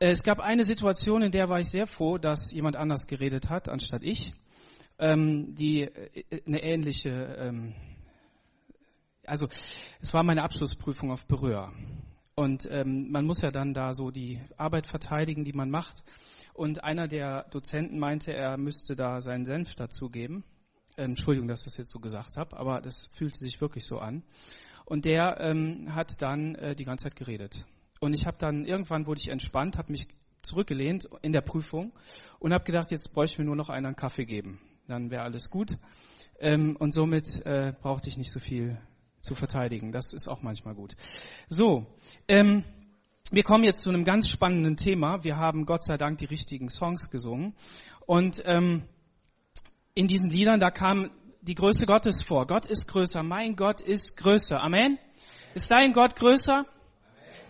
Äh, es gab eine Situation, in der war ich sehr froh, dass jemand anders geredet hat, anstatt ich, ähm, die äh, eine ähnliche, ähm, also es war meine Abschlussprüfung auf Berühr. Und ähm, man muss ja dann da so die Arbeit verteidigen, die man macht. Und einer der Dozenten meinte, er müsste da seinen Senf dazugeben. Ähm, Entschuldigung, dass ich das jetzt so gesagt habe, aber das fühlte sich wirklich so an. Und der ähm, hat dann äh, die ganze Zeit geredet. Und ich habe dann, irgendwann wurde ich entspannt, habe mich zurückgelehnt in der Prüfung und habe gedacht, jetzt bräuchte ich mir nur noch einen Kaffee geben. Dann wäre alles gut. Ähm, und somit äh, brauchte ich nicht so viel zu verteidigen. Das ist auch manchmal gut. So, ähm, wir kommen jetzt zu einem ganz spannenden Thema. Wir haben Gott sei Dank die richtigen Songs gesungen. Und ähm, in diesen Liedern, da kam die Größe Gottes vor. Gott ist größer. Mein Gott ist größer. Amen. Ist dein Gott größer?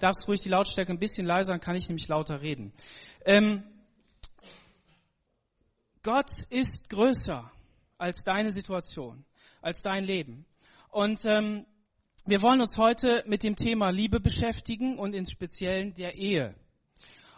Darfst ruhig die Lautstärke ein bisschen leiser, dann kann ich nämlich lauter reden. Ähm, Gott ist größer als deine Situation, als dein Leben. Und ähm, wir wollen uns heute mit dem Thema Liebe beschäftigen und in Speziellen der Ehe.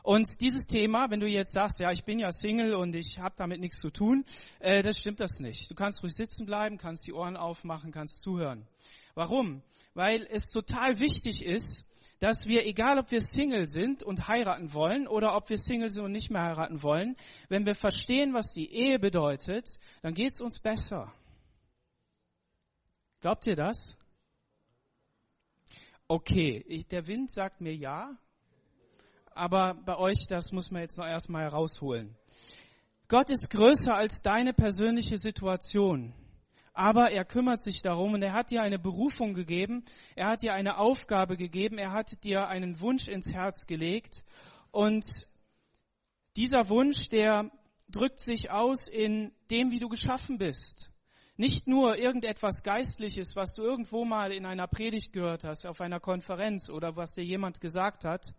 Und dieses Thema, wenn du jetzt sagst, ja, ich bin ja Single und ich habe damit nichts zu tun, äh, das stimmt das nicht. Du kannst ruhig sitzen bleiben, kannst die Ohren aufmachen, kannst zuhören. Warum? Weil es total wichtig ist, dass wir, egal ob wir Single sind und heiraten wollen oder ob wir Single sind und nicht mehr heiraten wollen, wenn wir verstehen, was die Ehe bedeutet, dann geht's uns besser. Glaubt ihr das? Okay, ich, der Wind sagt mir ja, aber bei euch, das muss man jetzt noch erstmal herausholen. Gott ist größer als deine persönliche Situation. Aber er kümmert sich darum und er hat dir eine Berufung gegeben, er hat dir eine Aufgabe gegeben, er hat dir einen Wunsch ins Herz gelegt. Und dieser Wunsch, der drückt sich aus in dem, wie du geschaffen bist. Nicht nur irgendetwas Geistliches, was du irgendwo mal in einer Predigt gehört hast, auf einer Konferenz oder was dir jemand gesagt hat,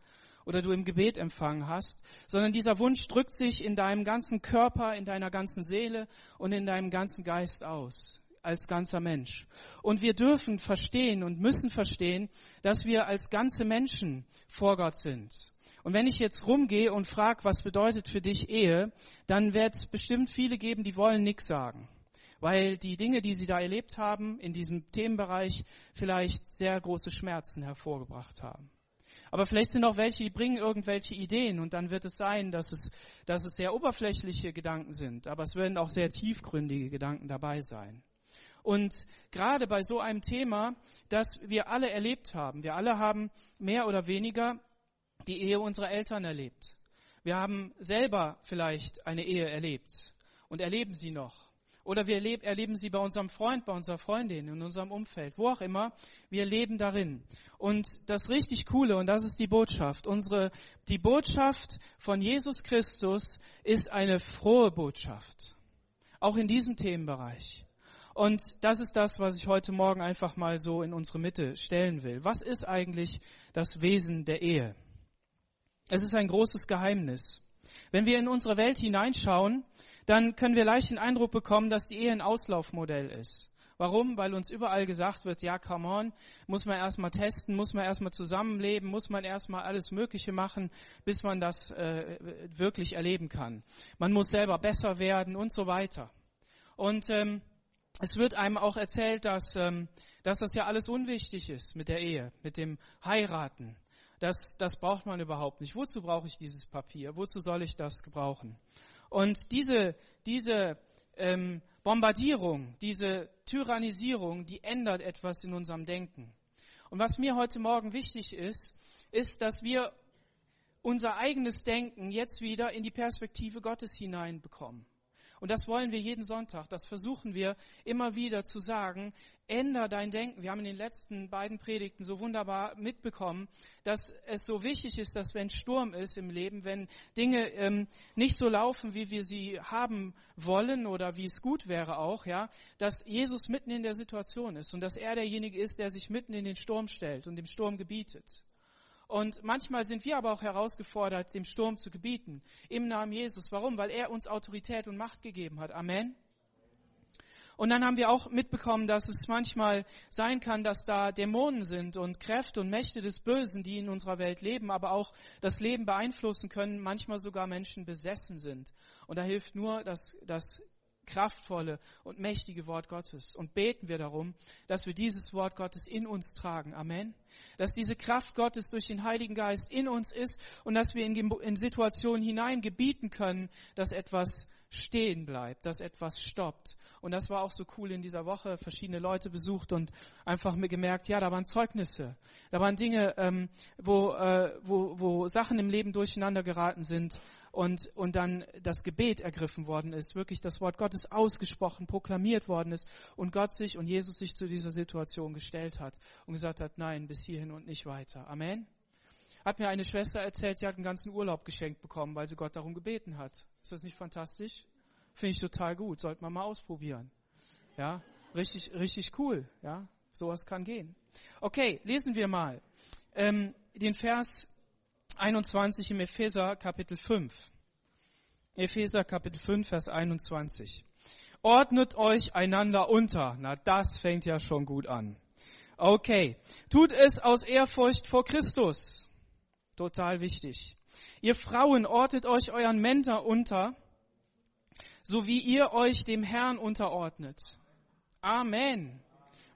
oder du im Gebet empfangen hast, sondern dieser Wunsch drückt sich in deinem ganzen Körper, in deiner ganzen Seele und in deinem ganzen Geist aus, als ganzer Mensch. Und wir dürfen verstehen und müssen verstehen, dass wir als ganze Menschen vor Gott sind. Und wenn ich jetzt rumgehe und frage, was bedeutet für dich Ehe, dann wird es bestimmt viele geben, die wollen nichts sagen. Weil die Dinge, die sie da erlebt haben, in diesem Themenbereich vielleicht sehr große Schmerzen hervorgebracht haben. Aber vielleicht sind auch welche, die bringen irgendwelche Ideen und dann wird es sein, dass es, dass es sehr oberflächliche Gedanken sind, aber es werden auch sehr tiefgründige Gedanken dabei sein. Und gerade bei so einem Thema, das wir alle erlebt haben, wir alle haben mehr oder weniger die Ehe unserer Eltern erlebt. Wir haben selber vielleicht eine Ehe erlebt und erleben sie noch. Oder wir erleben sie bei unserem Freund, bei unserer Freundin, in unserem Umfeld, wo auch immer. Wir leben darin. Und das richtig Coole, und das ist die Botschaft, unsere, die Botschaft von Jesus Christus ist eine frohe Botschaft. Auch in diesem Themenbereich. Und das ist das, was ich heute Morgen einfach mal so in unsere Mitte stellen will. Was ist eigentlich das Wesen der Ehe? Es ist ein großes Geheimnis. Wenn wir in unsere Welt hineinschauen, dann können wir leicht den Eindruck bekommen, dass die Ehe ein Auslaufmodell ist. Warum? Weil uns überall gesagt wird, ja, come on, muss man erstmal testen, muss man erstmal zusammenleben, muss man erstmal alles Mögliche machen, bis man das äh, wirklich erleben kann. Man muss selber besser werden und so weiter. Und ähm, es wird einem auch erzählt, dass, ähm, dass das ja alles unwichtig ist mit der Ehe, mit dem Heiraten. Das, das braucht man überhaupt nicht. Wozu brauche ich dieses Papier? Wozu soll ich das gebrauchen? Und diese, diese ähm, Bombardierung, diese Tyrannisierung, die ändert etwas in unserem Denken. Und was mir heute Morgen wichtig ist, ist, dass wir unser eigenes Denken jetzt wieder in die Perspektive Gottes hineinbekommen. Und das wollen wir jeden Sonntag. Das versuchen wir immer wieder zu sagen. Änder dein Denken. Wir haben in den letzten beiden Predigten so wunderbar mitbekommen, dass es so wichtig ist, dass wenn Sturm ist im Leben, wenn Dinge ähm, nicht so laufen, wie wir sie haben wollen oder wie es gut wäre auch, ja, dass Jesus mitten in der Situation ist und dass er derjenige ist, der sich mitten in den Sturm stellt und dem Sturm gebietet. Und manchmal sind wir aber auch herausgefordert, dem Sturm zu gebieten. Im Namen Jesus. Warum? Weil er uns Autorität und Macht gegeben hat. Amen. Und dann haben wir auch mitbekommen, dass es manchmal sein kann, dass da Dämonen sind und Kräfte und Mächte des Bösen, die in unserer Welt leben, aber auch das Leben beeinflussen können, manchmal sogar Menschen besessen sind. Und da hilft nur das, das kraftvolle und mächtige Wort Gottes. Und beten wir darum, dass wir dieses Wort Gottes in uns tragen. Amen. Dass diese Kraft Gottes durch den Heiligen Geist in uns ist und dass wir in, Situationen hinein gebieten können, dass etwas stehen bleibt, dass etwas stoppt. Und das war auch so cool in dieser Woche, verschiedene Leute besucht und einfach mir gemerkt, ja, da waren Zeugnisse, da waren Dinge, ähm, wo, äh, wo, wo Sachen im Leben durcheinander geraten sind und, und dann das Gebet ergriffen worden ist, wirklich das Wort Gottes ausgesprochen, proklamiert worden ist und Gott sich und Jesus sich zu dieser Situation gestellt hat und gesagt hat, nein, bis hierhin und nicht weiter. Amen. Hat mir eine Schwester erzählt, sie hat einen ganzen Urlaub geschenkt bekommen, weil sie Gott darum gebeten hat. Ist das nicht fantastisch? Finde ich total gut. Sollte man mal ausprobieren. Ja, richtig, richtig cool. Ja, sowas kann gehen. Okay, lesen wir mal ähm, den Vers 21 im Epheser Kapitel 5. Epheser Kapitel 5, Vers 21. Ordnet euch einander unter. Na, das fängt ja schon gut an. Okay. Tut es aus Ehrfurcht vor Christus. Total wichtig. Ihr Frauen, ordnet euch euren Männer unter, so wie ihr euch dem Herrn unterordnet. Amen.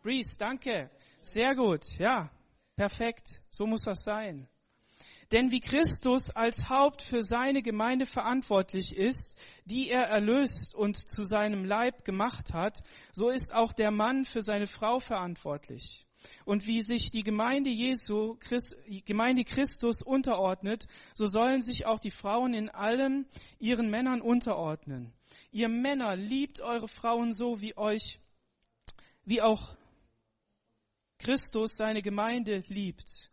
Reese, danke. Sehr gut. Ja, perfekt. So muss das sein. Denn wie Christus als Haupt für seine Gemeinde verantwortlich ist, die er erlöst und zu seinem Leib gemacht hat, so ist auch der Mann für seine Frau verantwortlich. Und wie sich die Gemeinde Jesu, Gemeinde Christus unterordnet, so sollen sich auch die Frauen in allem ihren Männern unterordnen. Ihr Männer liebt eure Frauen so, wie euch, wie auch Christus seine Gemeinde liebt.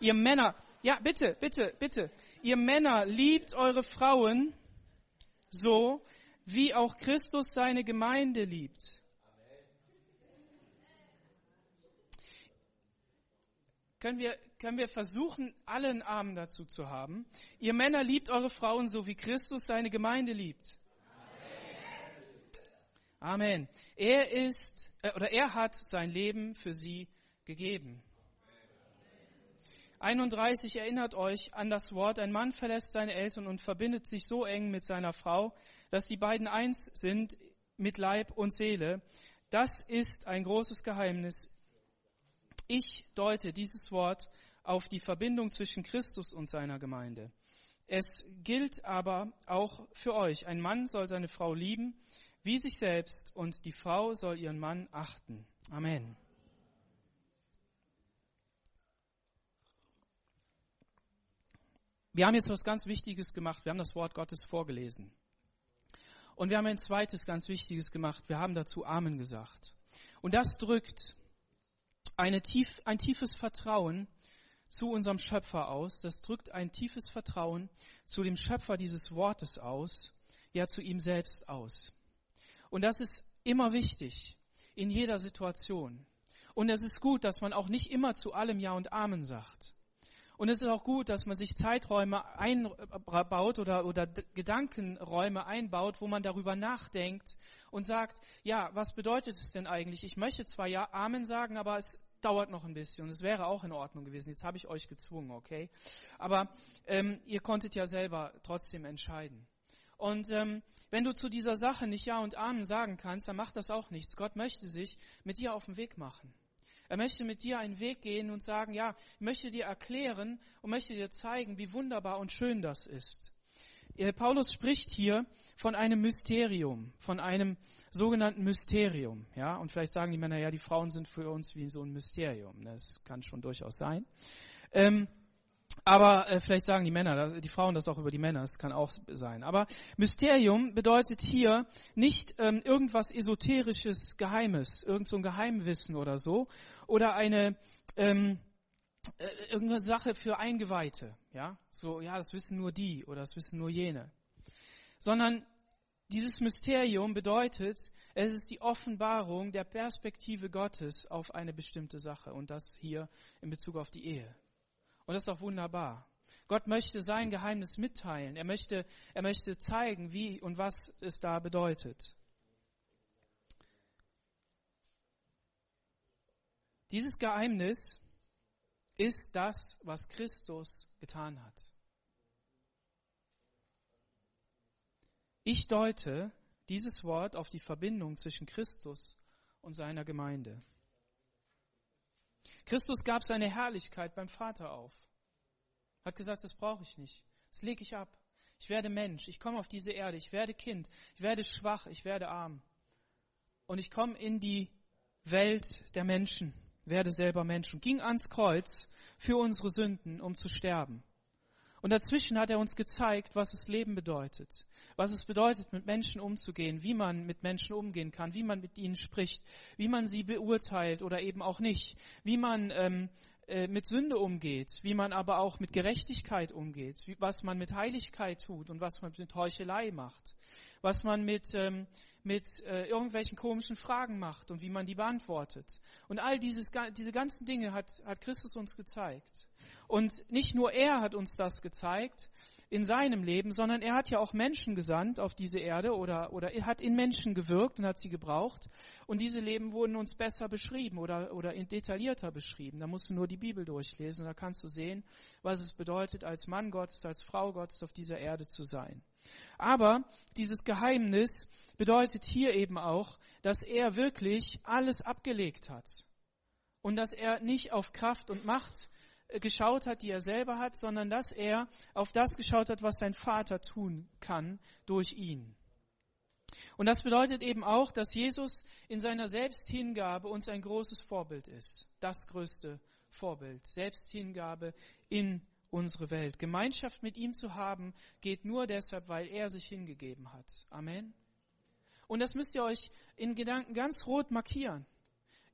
Ihr Männer, ja, bitte, bitte, bitte. Ihr Männer liebt eure Frauen so, wie auch Christus seine Gemeinde liebt. Können wir, können wir versuchen, allen Armen dazu zu haben? Ihr Männer liebt eure Frauen so, wie Christus seine Gemeinde liebt. Amen. Er ist, äh, oder er hat sein Leben für sie gegeben. 31 erinnert euch an das Wort, ein Mann verlässt seine Eltern und verbindet sich so eng mit seiner Frau, dass die beiden eins sind mit Leib und Seele. Das ist ein großes Geheimnis. Ich deute dieses Wort auf die Verbindung zwischen Christus und seiner Gemeinde. Es gilt aber auch für euch. Ein Mann soll seine Frau lieben wie sich selbst und die Frau soll ihren Mann achten. Amen. Wir haben jetzt was ganz Wichtiges gemacht. Wir haben das Wort Gottes vorgelesen. Und wir haben ein zweites ganz Wichtiges gemacht. Wir haben dazu Amen gesagt. Und das drückt eine tief, ein tiefes Vertrauen zu unserem Schöpfer aus. Das drückt ein tiefes Vertrauen zu dem Schöpfer dieses Wortes aus, ja zu ihm selbst aus. Und das ist immer wichtig in jeder Situation. Und es ist gut, dass man auch nicht immer zu allem Ja und Amen sagt. Und es ist auch gut, dass man sich Zeiträume einbaut oder, oder Gedankenräume einbaut, wo man darüber nachdenkt und sagt, ja, was bedeutet es denn eigentlich? Ich möchte zwar Ja, Amen sagen, aber es dauert noch ein bisschen es wäre auch in Ordnung gewesen. Jetzt habe ich euch gezwungen, okay? Aber ähm, ihr konntet ja selber trotzdem entscheiden. Und ähm, wenn du zu dieser Sache nicht Ja und Amen sagen kannst, dann macht das auch nichts. Gott möchte sich mit dir auf den Weg machen. Er möchte mit dir einen Weg gehen und sagen, ja, möchte dir erklären und möchte dir zeigen, wie wunderbar und schön das ist. Paulus spricht hier von einem Mysterium, von einem sogenannten Mysterium, ja, und vielleicht sagen die Männer, ja, die Frauen sind für uns wie so ein Mysterium, das kann schon durchaus sein. Ähm, aber äh, vielleicht sagen die Männer, die Frauen das auch über die Männer, das kann auch sein. Aber Mysterium bedeutet hier nicht ähm, irgendwas esoterisches, Geheimes, irgend so ein Geheimwissen oder so, oder eine ähm, äh, irgendeine Sache für Eingeweihte, ja, so ja, das wissen nur die oder das wissen nur jene, sondern dieses Mysterium bedeutet, es ist die Offenbarung der Perspektive Gottes auf eine bestimmte Sache und das hier in Bezug auf die Ehe. Und das ist doch wunderbar. Gott möchte sein Geheimnis mitteilen. Er möchte, er möchte zeigen, wie und was es da bedeutet. Dieses Geheimnis ist das, was Christus getan hat. Ich deute dieses Wort auf die Verbindung zwischen Christus und seiner Gemeinde. Christus gab seine Herrlichkeit beim Vater auf. Hat gesagt, das brauche ich nicht. Das lege ich ab. Ich werde Mensch. Ich komme auf diese Erde. Ich werde Kind. Ich werde schwach. Ich werde arm. Und ich komme in die Welt der Menschen. Werde selber Mensch. Und ging ans Kreuz für unsere Sünden, um zu sterben. Und dazwischen hat er uns gezeigt, was das Leben bedeutet. Was es bedeutet, mit Menschen umzugehen, wie man mit Menschen umgehen kann, wie man mit ihnen spricht, wie man sie beurteilt oder eben auch nicht, wie man ähm, äh, mit Sünde umgeht, wie man aber auch mit Gerechtigkeit umgeht, wie, was man mit Heiligkeit tut und was man mit Heuchelei macht, was man mit, ähm, mit äh, irgendwelchen komischen Fragen macht und wie man die beantwortet. Und all dieses, diese ganzen Dinge hat, hat Christus uns gezeigt. Und nicht nur er hat uns das gezeigt in seinem Leben, sondern er hat ja auch Menschen gesandt auf diese Erde oder, oder er hat in Menschen gewirkt und hat sie gebraucht. Und diese Leben wurden uns besser beschrieben oder, oder detaillierter beschrieben. Da musst du nur die Bibel durchlesen und da kannst du sehen, was es bedeutet, als Mann Gottes, als Frau Gottes auf dieser Erde zu sein. Aber dieses Geheimnis bedeutet hier eben auch, dass er wirklich alles abgelegt hat. Und dass er nicht auf Kraft und Macht geschaut hat, die er selber hat, sondern dass er auf das geschaut hat, was sein Vater tun kann durch ihn. Und das bedeutet eben auch, dass Jesus in seiner Selbsthingabe uns ein großes Vorbild ist. Das größte Vorbild. Selbsthingabe in unsere Welt. Gemeinschaft mit ihm zu haben, geht nur deshalb, weil er sich hingegeben hat. Amen. Und das müsst ihr euch in Gedanken ganz rot markieren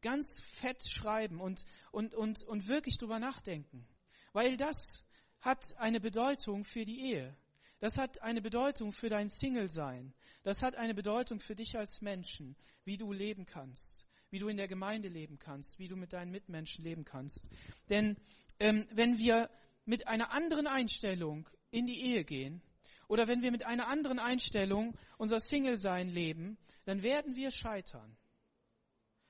ganz fett schreiben und, und, und, und wirklich drüber nachdenken. Weil das hat eine Bedeutung für die Ehe. Das hat eine Bedeutung für dein Single-Sein. Das hat eine Bedeutung für dich als Menschen, wie du leben kannst, wie du in der Gemeinde leben kannst, wie du mit deinen Mitmenschen leben kannst. Denn ähm, wenn wir mit einer anderen Einstellung in die Ehe gehen oder wenn wir mit einer anderen Einstellung unser Single-Sein leben, dann werden wir scheitern.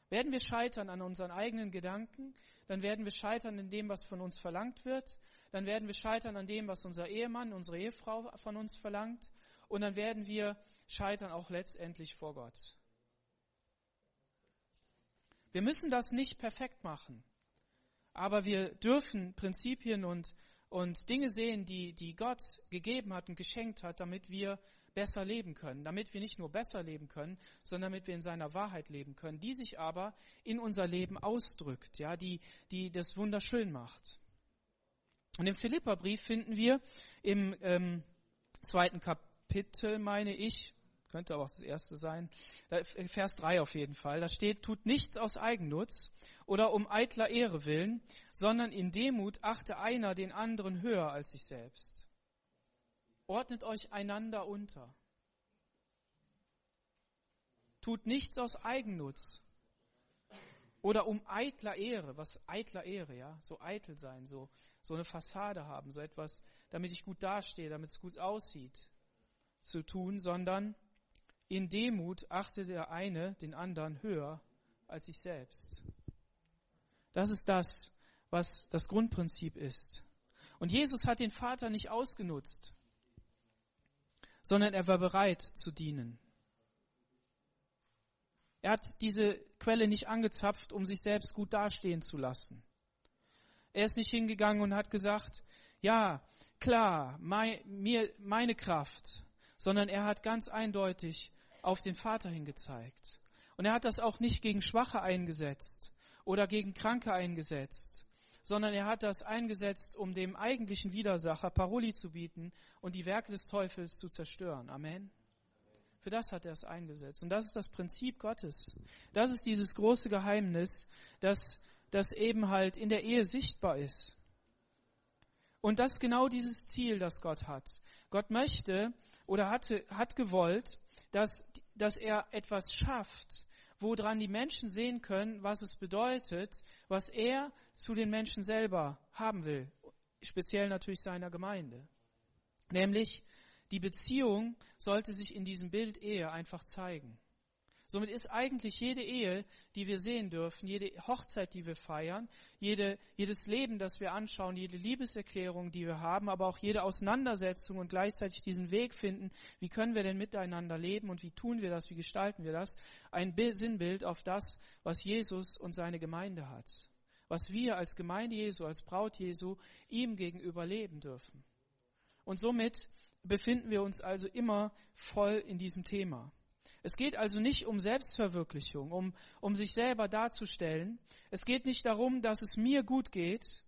Werden wir scheitern an unseren eigenen Gedanken, dann werden wir scheitern in dem, was von uns verlangt wird, dann werden wir scheitern an dem, was unser Ehemann, unsere Ehefrau von uns verlangt, und dann werden wir scheitern auch letztendlich vor Gott. Wir müssen das nicht perfekt machen, aber wir dürfen Prinzipien und, und Dinge sehen, die, die Gott gegeben hat und geschenkt hat, damit wir besser leben können, damit wir nicht nur besser leben können, sondern damit wir in seiner Wahrheit leben können, die sich aber in unser Leben ausdrückt, ja, die, die das wunderschön macht. Und im Philipperbrief finden wir im ähm, zweiten Kapitel, meine ich, könnte aber auch das erste sein, Vers 3 auf jeden Fall, da steht, tut nichts aus Eigennutz oder um eitler Ehre willen, sondern in Demut achte einer den anderen höher als sich selbst. Ordnet euch einander unter. Tut nichts aus Eigennutz oder um eitler Ehre, was eitler Ehre, ja, so eitel sein, so, so eine Fassade haben, so etwas, damit ich gut dastehe, damit es gut aussieht, zu tun, sondern in Demut achte der eine den anderen höher als sich selbst. Das ist das, was das Grundprinzip ist. Und Jesus hat den Vater nicht ausgenutzt sondern er war bereit zu dienen. Er hat diese Quelle nicht angezapft, um sich selbst gut dastehen zu lassen. Er ist nicht hingegangen und hat gesagt, ja, klar, mein, mir, meine Kraft, sondern er hat ganz eindeutig auf den Vater hingezeigt. Und er hat das auch nicht gegen Schwache eingesetzt oder gegen Kranke eingesetzt, sondern er hat das eingesetzt, um dem eigentlichen Widersacher Paroli zu bieten und die Werke des Teufels zu zerstören. Amen. Für das hat er es eingesetzt. Und das ist das Prinzip Gottes. Das ist dieses große Geheimnis, das, das eben halt in der Ehe sichtbar ist. Und das ist genau dieses Ziel, das Gott hat. Gott möchte oder hatte, hat gewollt, dass, dass er etwas schafft, woran die Menschen sehen können, was es bedeutet, was er zu den Menschen selber haben will. speziell natürlich seiner Gemeinde. Nämlich, die Beziehung sollte sich in diesem Bild Ehe einfach zeigen. Somit ist eigentlich jede Ehe, die wir sehen dürfen, jede Hochzeit, die wir feiern, jede, jedes Leben, das wir anschauen, jede Liebeserklärung, die wir haben, aber auch jede Auseinandersetzung und gleichzeitig diesen Weg finden, wie können wir denn miteinander leben und wie tun wir das, wie gestalten wir das, ein Sinnbild auf das, was Jesus und seine Gemeinde hat. Was wir als Gemeinde Jesu, als Braut Jesu ihm gegenüber leben dürfen. Und somit befinden wir uns also immer voll in diesem Thema. Es geht also nicht um Selbstverwirklichung, um, um sich selber darzustellen. Es geht nicht darum, dass es mir gut geht.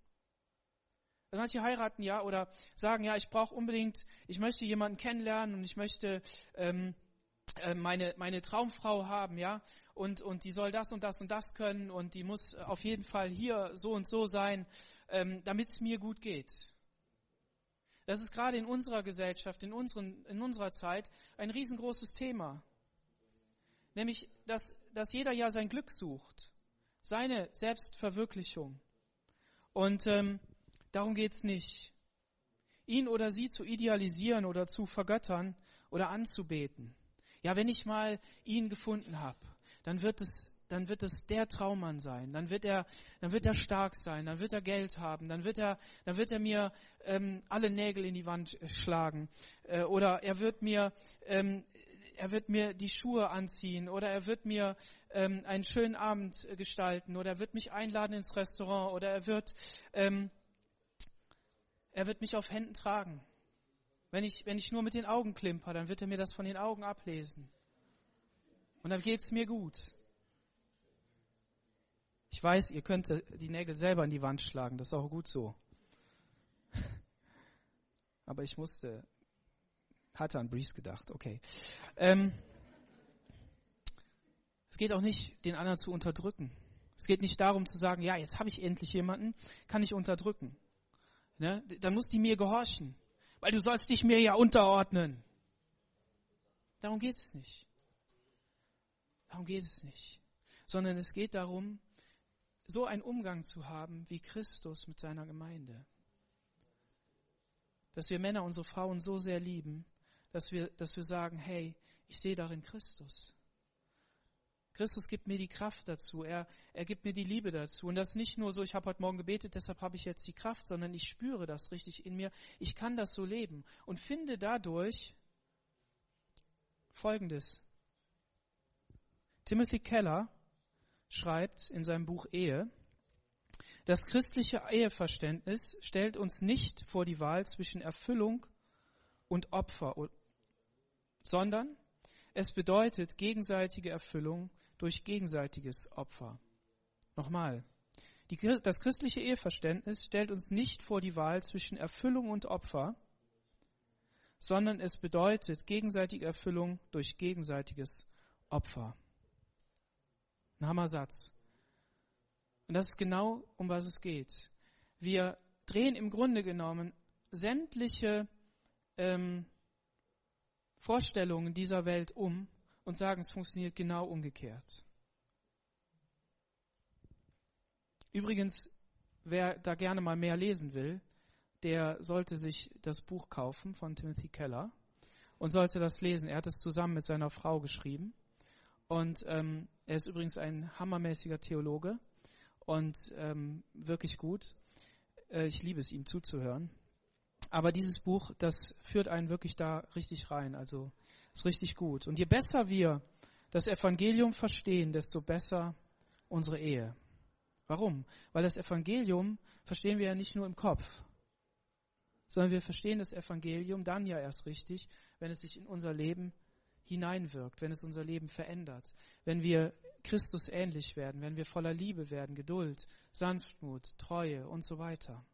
Manche heiraten ja oder sagen ja, ich brauche unbedingt, ich möchte jemanden kennenlernen und ich möchte ähm, äh, meine meine Traumfrau haben, ja, und und die soll das und das und das können und die muss auf jeden Fall hier so und so sein, ähm, damit es mir gut geht. Das ist gerade in unserer Gesellschaft, in, unseren, in unserer Zeit ein riesengroßes Thema. Nämlich, dass, dass jeder ja sein Glück sucht, seine Selbstverwirklichung. Und ähm, darum geht's nicht. Ihn oder sie zu idealisieren oder zu vergöttern oder anzubeten. Ja, wenn ich mal ihn gefunden habe, dann wird es dann wird es der Traummann sein, dann wird er, dann wird er stark sein, dann wird er Geld haben, dann wird er, dann wird er mir ähm, alle Nägel in die Wand schlagen äh, oder er wird mir ähm, er wird mir die Schuhe anziehen oder er wird mir ähm, einen schönen Abend gestalten oder er wird mich einladen ins Restaurant oder er wird, ähm, er wird mich auf Händen tragen. Wenn ich, wenn ich nur mit den Augen klimper, dann wird er mir das von den Augen ablesen. Und dann geht's mir gut. Ich weiß, ihr könnt die Nägel selber in die Wand schlagen, das ist auch gut so. Aber ich musste hatte an Breeze gedacht, okay. Ähm, es geht auch nicht, den anderen zu unterdrücken. Es geht nicht darum zu sagen, ja, jetzt habe ich endlich jemanden, kann ich unterdrücken. Ne? Dann muss die mir gehorchen, weil du sollst dich mir ja unterordnen. Darum geht es nicht. Darum geht es nicht. Sondern es geht darum, so einen Umgang zu haben wie Christus mit seiner Gemeinde. Dass wir Männer unsere Frauen so sehr lieben, dass wir, dass wir sagen, hey, ich sehe darin Christus. Christus gibt mir die Kraft dazu, er, er gibt mir die Liebe dazu. Und das nicht nur so, ich habe heute Morgen gebetet, deshalb habe ich jetzt die Kraft, sondern ich spüre das richtig in mir. Ich kann das so leben und finde dadurch Folgendes. Timothy Keller schreibt in seinem Buch Ehe, das christliche Eheverständnis stellt uns nicht vor die Wahl zwischen Erfüllung und Opfer sondern es bedeutet gegenseitige Erfüllung durch gegenseitiges Opfer. Nochmal. Die, das christliche Eheverständnis stellt uns nicht vor die Wahl zwischen Erfüllung und Opfer, sondern es bedeutet gegenseitige Erfüllung durch gegenseitiges Opfer. Ein Hammersatz. Und das ist genau, um was es geht. Wir drehen im Grunde genommen sämtliche ähm, Vorstellungen dieser Welt um und sagen, es funktioniert genau umgekehrt. Übrigens, wer da gerne mal mehr lesen will, der sollte sich das Buch kaufen von Timothy Keller und sollte das lesen. Er hat es zusammen mit seiner Frau geschrieben. Und ähm, er ist übrigens ein hammermäßiger Theologe und ähm, wirklich gut. Äh, ich liebe es, ihm zuzuhören. Aber dieses Buch, das führt einen wirklich da richtig rein. Also ist richtig gut. Und je besser wir das Evangelium verstehen, desto besser unsere Ehe. Warum? Weil das Evangelium verstehen wir ja nicht nur im Kopf, sondern wir verstehen das Evangelium dann ja erst richtig, wenn es sich in unser Leben hineinwirkt, wenn es unser Leben verändert, wenn wir Christus ähnlich werden, wenn wir voller Liebe werden, Geduld, Sanftmut, Treue und so weiter.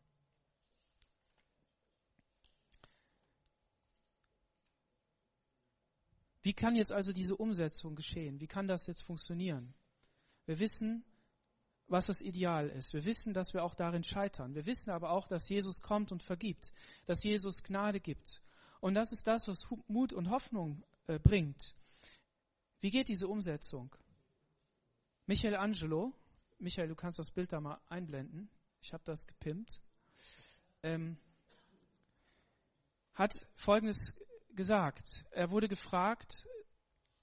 Wie kann jetzt also diese Umsetzung geschehen? Wie kann das jetzt funktionieren? Wir wissen, was das Ideal ist. Wir wissen, dass wir auch darin scheitern. Wir wissen aber auch, dass Jesus kommt und vergibt, dass Jesus Gnade gibt. Und das ist das, was Mut und Hoffnung äh, bringt. Wie geht diese Umsetzung? Michael Angelo, Michael, du kannst das Bild da mal einblenden. Ich habe das gepimpt. ähm, hat Folgendes gesagt. Er wurde gefragt,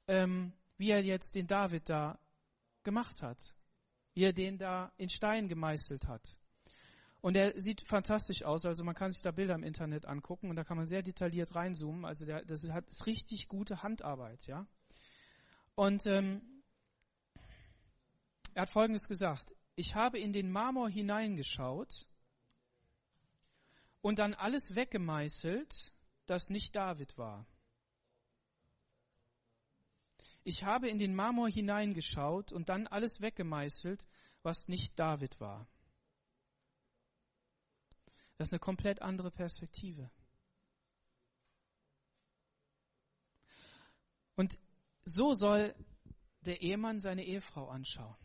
ähm, wie er jetzt den David da gemacht hat, wie er den da in Stein gemeißelt hat. Und er sieht fantastisch aus, also man kann sich da Bilder im Internet angucken und da kann man sehr detailliert reinzoomen. Also der, das hat ist richtig gute Handarbeit, ja. Und ähm, er hat Folgendes gesagt: Ich habe in den Marmor hineingeschaut und dann alles weggemeißelt, das nicht David war. Ich habe in den Marmor hineingeschaut und dann alles weggemeißelt, was nicht David war. Das ist eine komplett andere Perspektive. Und so soll der Ehemann seine Ehefrau anschauen.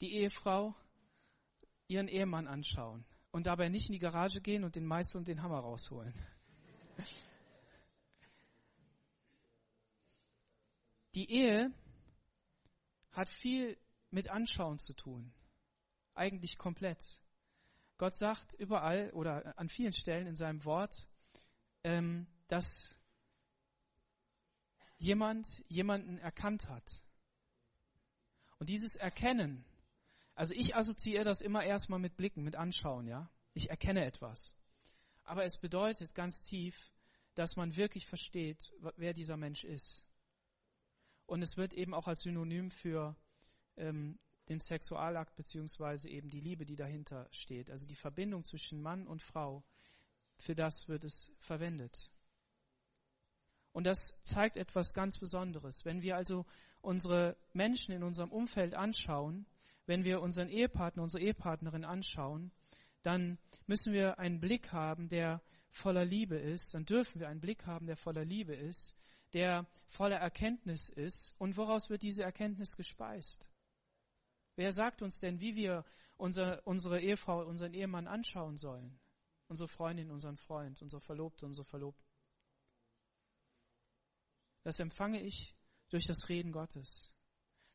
Die Ehefrau ihren Ehemann anschauen und dabei nicht in die Garage gehen und den Meißel und den Hammer rausholen. Die Ehe hat viel mit Anschauen zu tun. Eigentlich komplett. Gott sagt überall oder an vielen Stellen in seinem Wort, ähm, dass jemand jemanden erkannt hat. Und dieses Erkennen, also ich assoziiere das immer erstmal mit Blicken, mit Anschauen, ja. Ich erkenne etwas. Aber es bedeutet ganz tief, dass man wirklich versteht, wer dieser Mensch ist. Und es wird eben auch als Synonym für ähm, den Sexualakt beziehungsweise eben die Liebe, die dahinter steht, also die Verbindung zwischen Mann und Frau, für das wird es verwendet. Und das zeigt etwas ganz Besonderes. Wenn wir also unsere Menschen in unserem Umfeld anschauen, wenn wir unseren Ehepartner, unsere Ehepartnerin anschauen, dann müssen wir einen Blick haben, der voller Liebe ist, dann dürfen wir einen Blick haben, der voller Liebe ist, der voller Erkenntnis ist. Und woraus wird diese Erkenntnis gespeist? Wer sagt uns denn, wie wir unser, unsere Ehefrau, unseren Ehemann anschauen sollen? Unsere Freundin, unseren Freund, unsere Verlobte, unsere Verlobten. Das empfange ich durch das Reden Gottes.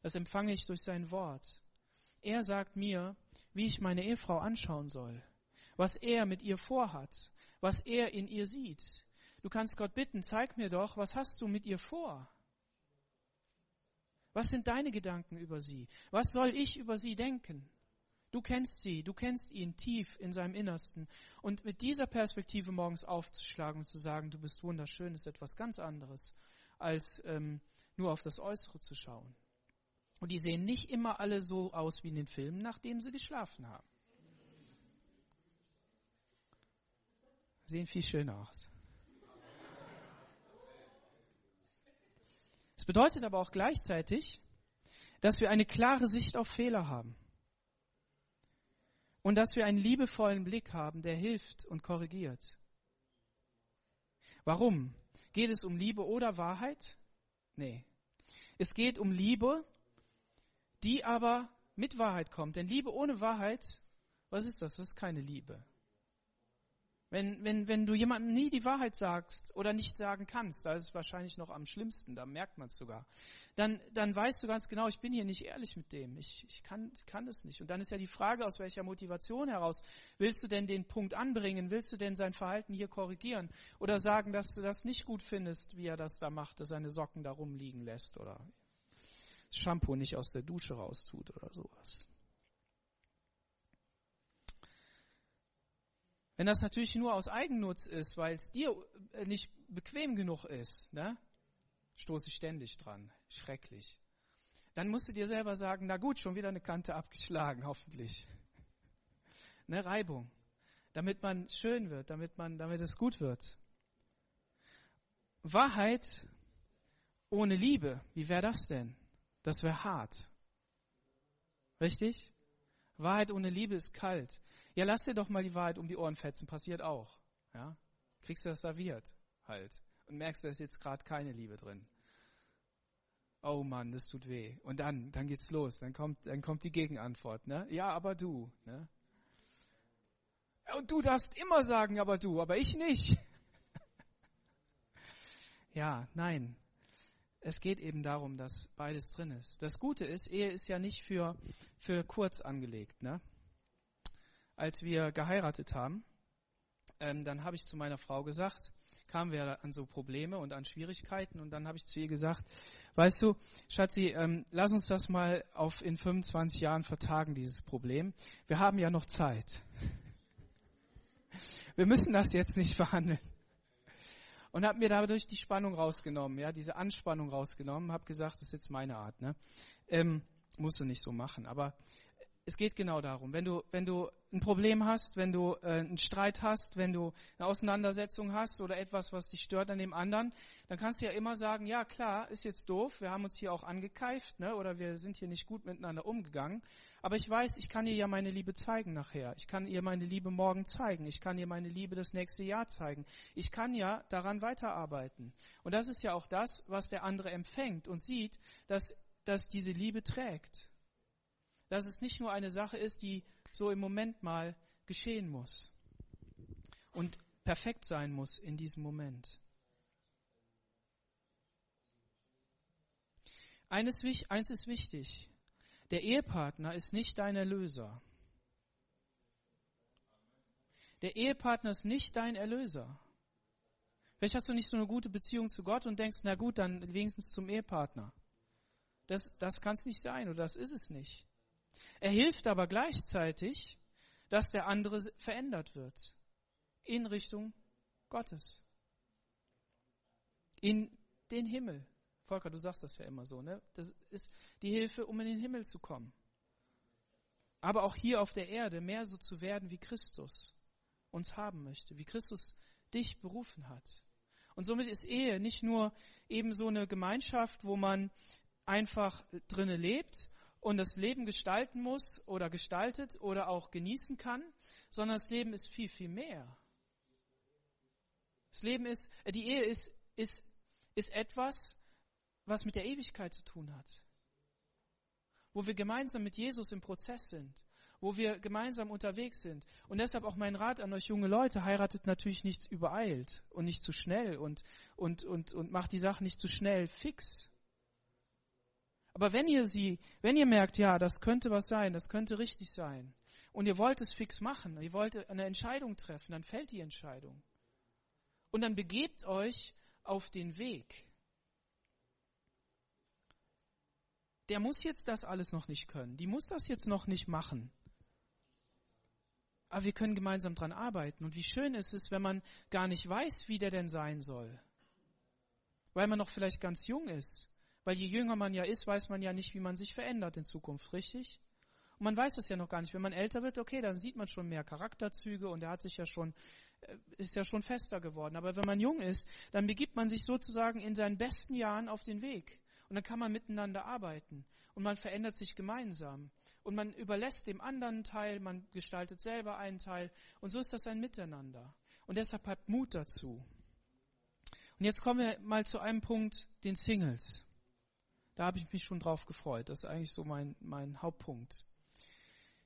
Das empfange ich durch sein Wort. Er sagt mir, wie ich meine Ehefrau anschauen soll, was er mit ihr vorhat, was er in ihr sieht. Du kannst Gott bitten, zeig mir doch, was hast du mit ihr vor? Was sind deine Gedanken über sie? Was soll ich über sie denken? Du kennst sie, du kennst ihn tief in seinem Innersten. Und mit dieser Perspektive morgens aufzuschlagen und zu sagen, du bist wunderschön, ist etwas ganz anderes, als ähm, nur auf das Äußere zu schauen. Und die sehen nicht immer alle so aus wie in den Filmen, nachdem sie geschlafen haben. Sehen viel schöner aus. Es bedeutet aber auch gleichzeitig, dass wir eine klare Sicht auf Fehler haben. Und dass wir einen liebevollen Blick haben, der hilft und korrigiert. Warum? Geht es um Liebe oder Wahrheit? Nee. Es geht um Liebe, die aber mit Wahrheit kommt. Denn Liebe ohne Wahrheit, was ist das? Das ist keine Liebe. Wenn, wenn, wenn du jemandem nie die Wahrheit sagst oder nicht sagen kannst, da ist es wahrscheinlich noch am schlimmsten, da merkt man es sogar, dann, dann weißt du ganz genau, ich bin hier nicht ehrlich mit dem, ich, ich kann, kann das nicht. Und dann ist ja die Frage, aus welcher Motivation heraus willst du denn den Punkt anbringen, willst du denn sein Verhalten hier korrigieren oder sagen, dass du das nicht gut findest, wie er das da macht, dass seine Socken da rumliegen lässt oder das Shampoo nicht aus der Dusche raustut oder sowas. Wenn das natürlich nur aus Eigennutz ist, weil es dir äh, nicht bequem genug ist, ne? stoße ich ständig dran. Schrecklich. Dann musst du dir selber sagen, na gut, schon wieder eine Kante abgeschlagen, hoffentlich. Eine Reibung. Damit man schön wird, damit man, damit es gut wird. Wahrheit ohne Liebe, wie wäre das denn? Das wäre hart. Richtig? Wahrheit ohne Liebe ist kalt. Ja, lass dir doch mal die Wahrheit um die Ohren fetzen, passiert auch. Ja? Kriegst du das serviert halt. Und merkst, da ist jetzt gerade keine Liebe drin. Oh Mann, das tut weh. Und dann, dann geht's los. Dann kommt, dann kommt die Gegenantwort, ne? Ja, aber du, ne? Und du darfst immer sagen, aber du, aber ich nicht. ja, nein. Es geht eben darum, dass beides drin ist. Das Gute ist, Ehe ist ja nicht für, für kurz angelegt, ne? als wir geheiratet haben, ähm, dann habe ich zu meiner Frau gesagt, kamen wir an so Probleme und an Schwierigkeiten und dann habe ich zu ihr gesagt, weißt du, Schatzi, ähm, lass uns das mal auf in 25 Jahren vertagen, dieses Problem. Wir haben ja noch Zeit. Wir müssen das jetzt nicht verhandeln. Und habe mir dadurch die Spannung rausgenommen, ja, diese Anspannung rausgenommen, habe gesagt, das ist jetzt meine Art, ne? Ähm, musst du nicht so machen, aber es geht genau darum, wenn du, wenn du ein Problem hast, wenn du äh, einen Streit hast, wenn du eine Auseinandersetzung hast oder etwas, was dich stört an dem anderen, dann kannst du ja immer sagen, ja klar, ist jetzt doof, wir haben uns hier auch angekeift, ne, oder wir sind hier nicht gut miteinander umgegangen, aber ich weiß, ich kann ihr ja meine Liebe zeigen nachher. Ich kann ihr meine Liebe morgen zeigen. Ich kann ihr meine Liebe das nächste Jahr zeigen. Ich kann ja daran weiterarbeiten. Und das ist ja auch das, was der andere empfängt und sieht, dass, dass diese Liebe trägt dass es nicht nur eine Sache ist, die so im Moment mal geschehen muss und perfekt sein muss in diesem Moment. Eines, eins ist wichtig. Der Ehepartner ist nicht dein Erlöser. Der Ehepartner ist nicht dein Erlöser. Vielleicht hast du nicht so eine gute Beziehung zu Gott und denkst, na gut, dann wenigstens zum Ehepartner. Das, das kann es nicht sein oder das ist es nicht. Er hilft aber gleichzeitig, dass der andere verändert wird in Richtung Gottes. In den Himmel. Volker, du sagst das ja immer so, ne? Das ist die Hilfe, um in den Himmel zu kommen. Aber auch hier auf der Erde mehr so zu werden, wie Christus uns haben möchte, wie Christus dich berufen hat. Und somit ist Ehe nicht nur eben so eine Gemeinschaft, wo man einfach drinne lebt und das Leben gestalten muss oder gestaltet oder auch genießen kann, sondern das Leben ist viel, viel mehr. Das Leben ist, äh, die Ehe ist, ist, ist etwas, was mit der Ewigkeit zu tun hat. Wo wir gemeinsam mit Jesus im Prozess sind. Wo wir gemeinsam unterwegs sind. Und deshalb auch mein Rat an euch junge Leute, heiratet natürlich nichts übereilt und nicht zu schnell und, und, und, und macht die Sache nicht zu schnell fix. Aber wenn ihr sie, wenn ihr merkt, ja, das könnte was sein, das könnte richtig sein, und ihr wollt es fix machen, ihr wollt eine Entscheidung treffen, dann fällt die Entscheidung. Und dann begebt euch auf den Weg. Der muss jetzt das alles noch nicht können. Die muss das jetzt noch nicht machen. Aber wir können gemeinsam dran arbeiten. Und wie schön ist es, wenn man gar nicht weiß, wie der denn sein soll. Weil man noch vielleicht ganz jung ist. Weil je jünger man ja ist, weiß man ja nicht, wie man sich verändert in Zukunft, richtig? Und man weiß es ja noch gar nicht. Wenn man älter wird, okay, dann sieht man schon mehr Charakterzüge und er hat sich ja schon, äh, ist ja schon fester geworden. Aber wenn man jung ist, dann begibt man sich sozusagen in seinen besten Jahren auf den Weg. Und dann kann man miteinander arbeiten. Und man verändert sich gemeinsam. Und man überlässt dem anderen Teil, man gestaltet selber einen Teil. Und so ist das ein Miteinander. Und deshalb habt Mut dazu. Und jetzt kommen wir mal zu einem Punkt, den Singles. Da habe ich mich schon drauf gefreut. Das ist eigentlich so mein, mein Hauptpunkt.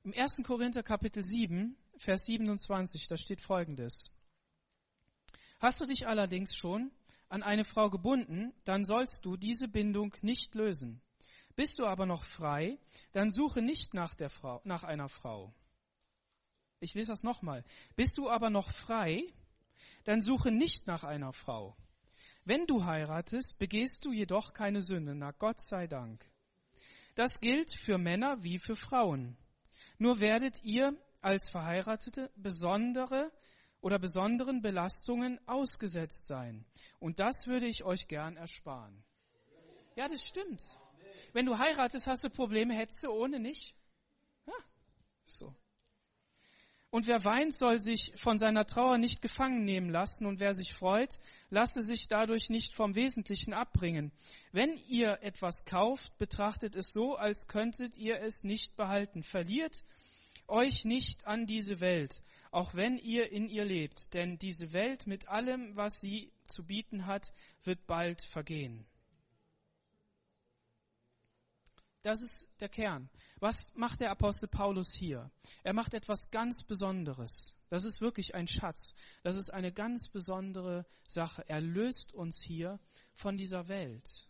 Im 1. Korinther Kapitel 7, Vers 27, da steht folgendes. Hast du dich allerdings schon an eine Frau gebunden, dann sollst du diese Bindung nicht lösen. Bist du aber noch frei, dann suche nicht nach, der Frau, nach einer Frau. Ich lese das nochmal. Bist du aber noch frei, dann suche nicht nach einer Frau. Wenn du heiratest, begehst du jedoch keine Sünde, na Gott sei Dank. Das gilt für Männer wie für Frauen. Nur werdet ihr als Verheiratete besondere oder besonderen Belastungen ausgesetzt sein. Und das würde ich euch gern ersparen. Ja, das stimmt. Wenn du heiratest, hast du Probleme, du ohne nicht. Ja, so. Und wer weint, soll sich von seiner Trauer nicht gefangen nehmen lassen, und wer sich freut, lasse sich dadurch nicht vom Wesentlichen abbringen. Wenn ihr etwas kauft, betrachtet es so, als könntet ihr es nicht behalten. Verliert euch nicht an diese Welt, auch wenn ihr in ihr lebt, denn diese Welt mit allem, was sie zu bieten hat, wird bald vergehen. Das ist der Kern. Was macht der Apostel Paulus hier? Er macht etwas ganz Besonderes. Das ist wirklich ein Schatz. Das ist eine ganz besondere Sache. Er löst uns hier von dieser Welt.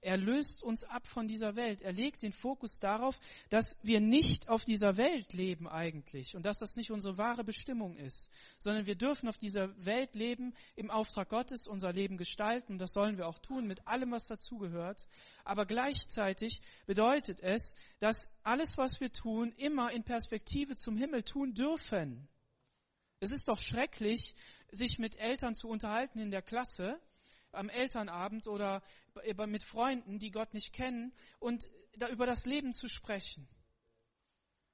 Er löst uns ab von dieser Welt. Er legt den Fokus darauf, dass wir nicht auf dieser Welt leben eigentlich und dass das nicht unsere wahre Bestimmung ist, sondern wir dürfen auf dieser Welt leben, im Auftrag Gottes unser Leben gestalten das sollen wir auch tun mit allem, was dazugehört. Aber gleichzeitig bedeutet es, dass alles, was wir tun, immer in Perspektive zum Himmel tun dürfen. Es ist doch schrecklich, sich mit Eltern zu unterhalten in der Klasse am Elternabend oder mit Freunden, die Gott nicht kennen, und da über das Leben zu sprechen.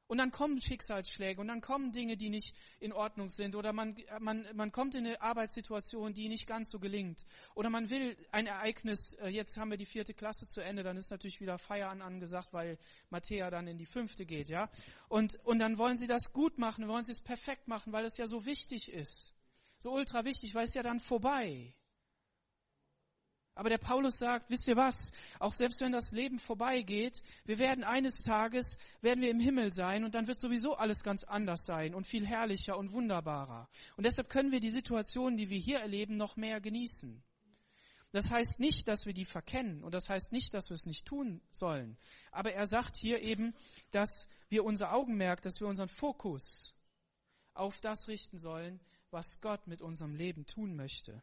Und dann kommen Schicksalsschläge und dann kommen Dinge, die nicht in Ordnung sind oder man, man, man kommt in eine Arbeitssituation, die nicht ganz so gelingt. Oder man will ein Ereignis, äh, jetzt haben wir die vierte Klasse zu Ende, dann ist natürlich wieder Feiern angesagt, weil Matthäa dann in die fünfte geht, ja. Und, und dann wollen sie das gut machen, wollen sie es perfekt machen, weil es ja so wichtig ist. So ultra wichtig, weil es ja dann vorbei. Aber der Paulus sagt, wisst ihr was? Auch selbst wenn das Leben vorbeigeht, wir werden eines Tages, werden wir im Himmel sein und dann wird sowieso alles ganz anders sein und viel herrlicher und wunderbarer. Und deshalb können wir die Situationen, die wir hier erleben, noch mehr genießen. Das heißt nicht, dass wir die verkennen und das heißt nicht, dass wir es nicht tun sollen. Aber er sagt hier eben, dass wir unser Augenmerk, dass wir unseren Fokus auf das richten sollen, was Gott mit unserem Leben tun möchte.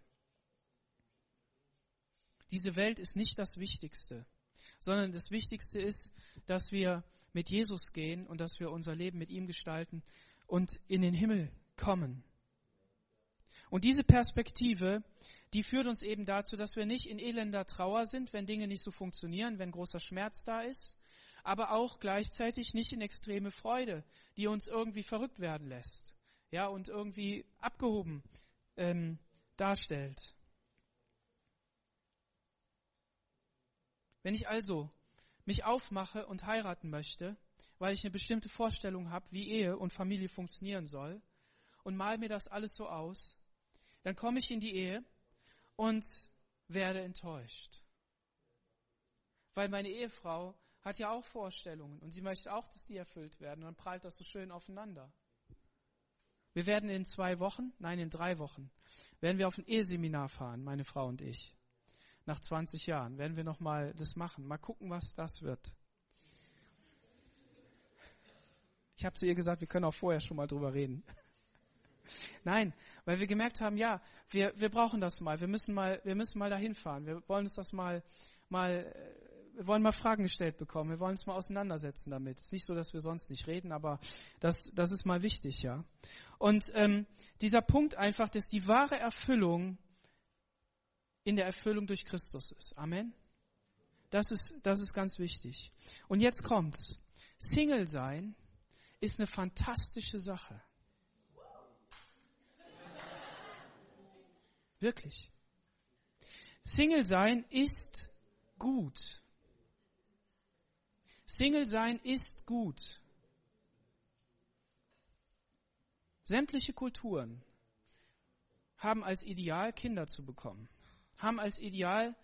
Diese Welt ist nicht das Wichtigste, sondern das Wichtigste ist, dass wir mit Jesus gehen und dass wir unser Leben mit ihm gestalten und in den Himmel kommen. Und diese Perspektive, die führt uns eben dazu, dass wir nicht in elender Trauer sind, wenn Dinge nicht so funktionieren, wenn großer Schmerz da ist, aber auch gleichzeitig nicht in extreme Freude, die uns irgendwie verrückt werden lässt, ja, und irgendwie abgehoben ähm, darstellt. Wenn ich also mich aufmache und heiraten möchte, weil ich eine bestimmte Vorstellung habe, wie Ehe und Familie funktionieren soll, und mal mir das alles so aus, dann komme ich in die Ehe und werde enttäuscht. Weil meine Ehefrau hat ja auch Vorstellungen und sie möchte auch, dass die erfüllt werden. Und dann prallt das so schön aufeinander. Wir werden in zwei Wochen, nein, in drei Wochen, werden wir auf ein Eheseminar fahren, meine Frau und ich nach 20 Jahren werden wir nochmal das machen. Mal gucken, was das wird. Ich habe zu ihr gesagt, wir können auch vorher schon mal drüber reden. Nein, weil wir gemerkt haben, ja, wir, wir brauchen das mal. Wir müssen mal, wir müssen mal dahin fahren. Wir wollen uns das mal, mal, wir wollen mal Fragen gestellt bekommen. Wir wollen uns mal auseinandersetzen damit. Es ist nicht so, dass wir sonst nicht reden, aber das, das ist mal wichtig, ja. Und ähm, dieser Punkt einfach, dass die wahre Erfüllung in der Erfüllung durch Christus ist. Amen. Das ist, das ist ganz wichtig. Und jetzt kommt's. Single sein ist eine fantastische Sache. Wirklich. Single sein ist gut. Single sein ist gut. Sämtliche Kulturen haben als Ideal Kinder zu bekommen haben als Ideal,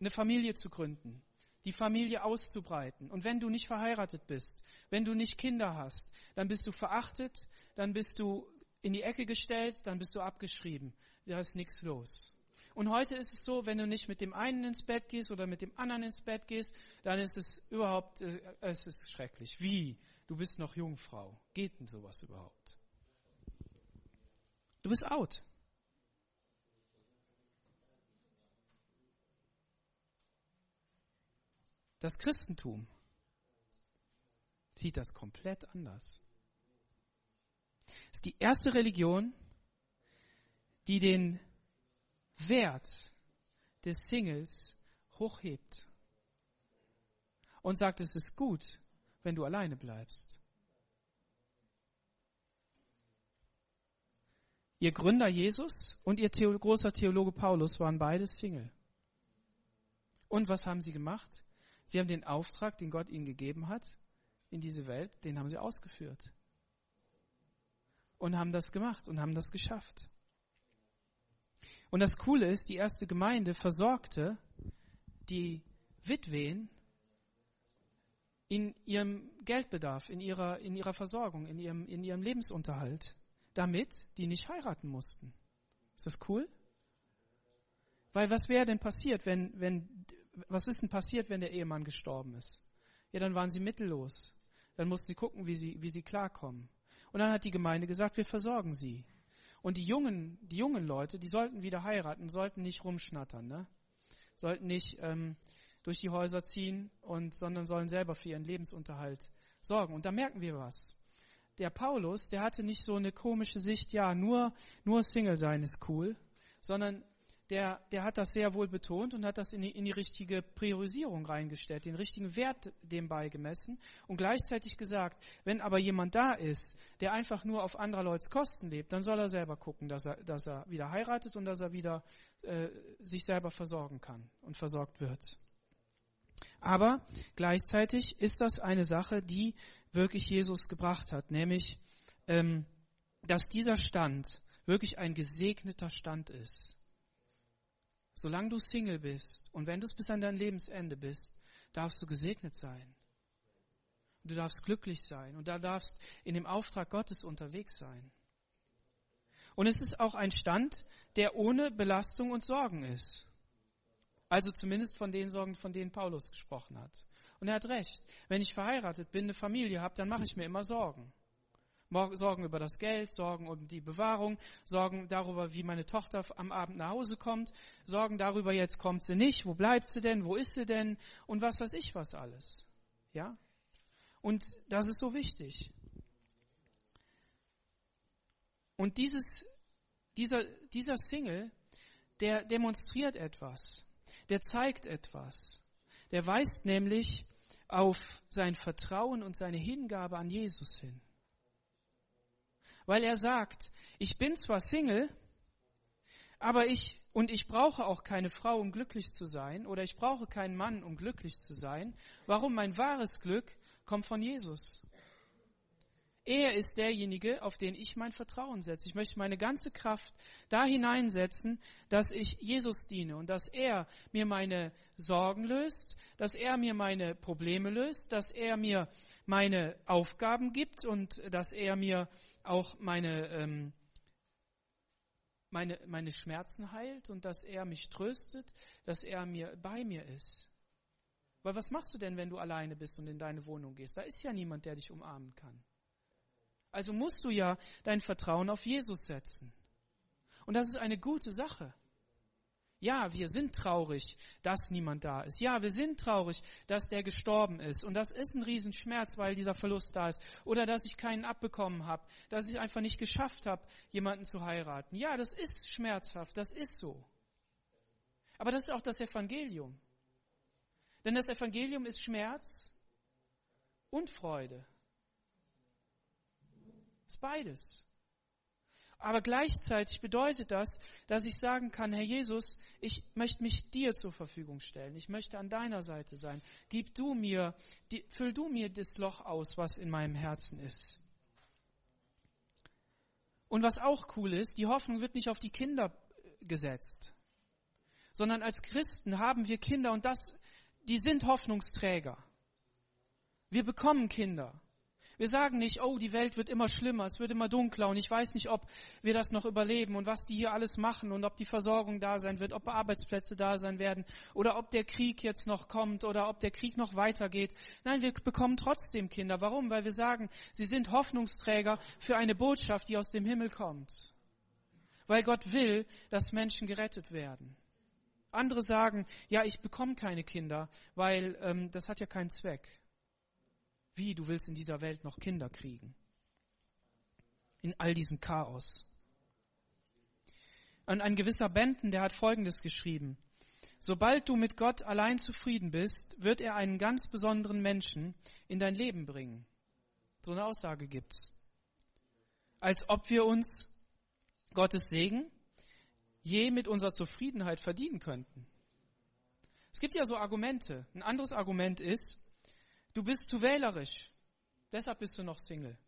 eine Familie zu gründen, die Familie auszubreiten. Und wenn du nicht verheiratet bist, wenn du nicht Kinder hast, dann bist du verachtet, dann bist du in die Ecke gestellt, dann bist du abgeschrieben. Da ist nichts los. Und heute ist es so, wenn du nicht mit dem einen ins Bett gehst oder mit dem anderen ins Bett gehst, dann ist es überhaupt, äh, es ist schrecklich. Wie? Du bist noch Jungfrau. Geht denn sowas überhaupt? Du bist out. Das Christentum sieht das komplett anders. Es ist die erste Religion, die den Wert des Singles hochhebt und sagt, es ist gut, wenn du alleine bleibst. Ihr Gründer Jesus und ihr Theo großer Theologe Paulus waren beide Single. Und was haben sie gemacht? Sie haben den Auftrag, den Gott ihnen gegeben hat, in diese Welt, den haben sie ausgeführt. Und haben das gemacht und haben das geschafft. Und das Coole ist, die erste Gemeinde versorgte die Witwen in ihrem Geldbedarf, in ihrer, in ihrer Versorgung, in ihrem, in ihrem Lebensunterhalt, damit die nicht heiraten mussten. Ist das cool? Weil was wäre denn passiert, wenn, wenn, was ist denn passiert, wenn der Ehemann gestorben ist? Ja, dann waren sie mittellos. Dann mussten sie gucken, wie sie, wie sie klarkommen. Und dann hat die Gemeinde gesagt, wir versorgen sie. Und die jungen, die jungen Leute, die sollten wieder heiraten, sollten nicht rumschnattern, ne? Sollten nicht ähm, durch die Häuser ziehen und, sondern sollen selber für ihren Lebensunterhalt sorgen. Und da merken wir was. Der Paulus, der hatte nicht so eine komische Sicht, ja, nur, nur Single sein ist cool, sondern der, der hat das sehr wohl betont und hat das in die, in die richtige Priorisierung reingestellt, den richtigen Wert dem beigemessen und gleichzeitig gesagt, wenn aber jemand da ist, der einfach nur auf anderer Leute Kosten lebt, dann soll er selber gucken, dass er, dass er wieder heiratet und dass er wieder äh, sich selber versorgen kann und versorgt wird. Aber gleichzeitig ist das eine Sache, die wirklich Jesus gebracht hat, nämlich, ähm, dass dieser Stand wirklich ein gesegneter Stand ist. Solange du Single bist und wenn du es bis an dein Lebensende bist, darfst du gesegnet sein. Du darfst glücklich sein und da darfst in dem Auftrag Gottes unterwegs sein. Und es ist auch ein Stand, der ohne Belastung und Sorgen ist. Also zumindest von den Sorgen, von denen Paulus gesprochen hat. Und er hat recht. Wenn ich verheiratet bin, eine Familie habe, dann mache ich mir immer Sorgen. Sorgen über das Geld, Sorgen um die Bewahrung, Sorgen darüber, wie meine Tochter am Abend nach Hause kommt, Sorgen darüber, jetzt kommt sie nicht, wo bleibt sie denn, wo ist sie denn und was weiß ich was alles. Ja? Und das ist so wichtig. Und dieses, dieser, dieser Single, der demonstriert etwas der zeigt etwas. Der weist nämlich auf sein Vertrauen und seine Hingabe an Jesus hin. Weil er sagt, ich bin zwar Single, aber ich, und ich brauche auch keine Frau, um glücklich zu sein, oder ich brauche keinen Mann, um glücklich zu sein. Warum? Mein wahres Glück kommt von Jesus. Er ist derjenige, auf den ich mein Vertrauen setze. Ich möchte meine ganze Kraft da hineinsetzen, dass ich Jesus diene und dass er mir meine Sorgen löst, dass er mir meine Probleme löst, dass er mir meine Aufgaben gibt und dass er mir auch meine, ähm, meine, meine Schmerzen heilt und dass er mich tröstet, dass er mir bei mir ist. Weil was machst du denn, wenn du alleine bist und in deine Wohnung gehst? Da ist ja niemand, der dich umarmen kann. Also musst du ja dein Vertrauen auf Jesus setzen. Und das ist eine gute Sache. Ja, wir sind traurig, dass niemand da ist. Ja, wir sind traurig, dass der gestorben ist. Und das ist ein Riesenschmerz, weil dieser Verlust da ist. Oder dass ich keinen abbekommen habe, dass ich einfach nicht geschafft habe, jemanden zu heiraten. Ja, das ist schmerzhaft, das ist so. Aber das ist auch das Evangelium. Denn das Evangelium ist Schmerz und Freude. Ist beides. Aber gleichzeitig bedeutet das, dass ich sagen kann, Herr Jesus, ich möchte mich dir zur Verfügung stellen. Ich möchte an deiner Seite sein. Gib du mir, füll du mir das Loch aus, was in meinem Herzen ist. Und was auch cool ist, die Hoffnung wird nicht auf die Kinder gesetzt, sondern als Christen haben wir Kinder und das, die sind Hoffnungsträger. Wir bekommen Kinder. Wir sagen nicht, oh, die Welt wird immer schlimmer, es wird immer dunkler und ich weiß nicht, ob wir das noch überleben und was die hier alles machen und ob die Versorgung da sein wird, ob Arbeitsplätze da sein werden oder ob der Krieg jetzt noch kommt oder ob der Krieg noch weitergeht. Nein, wir bekommen trotzdem Kinder. Warum? Weil wir sagen, sie sind Hoffnungsträger für eine Botschaft, die aus dem Himmel kommt. Weil Gott will, dass Menschen gerettet werden. Andere sagen, ja, ich bekomme keine Kinder, weil ähm, das hat ja keinen Zweck. Wie, du willst in dieser Welt noch Kinder kriegen? In all diesem Chaos. Und ein gewisser Benton, der hat Folgendes geschrieben. Sobald du mit Gott allein zufrieden bist, wird er einen ganz besonderen Menschen in dein Leben bringen. So eine Aussage gibt's. Als ob wir uns Gottes Segen je mit unserer Zufriedenheit verdienen könnten. Es gibt ja so Argumente. Ein anderes Argument ist, Du bist zu wählerisch. Deshalb bist du noch Single.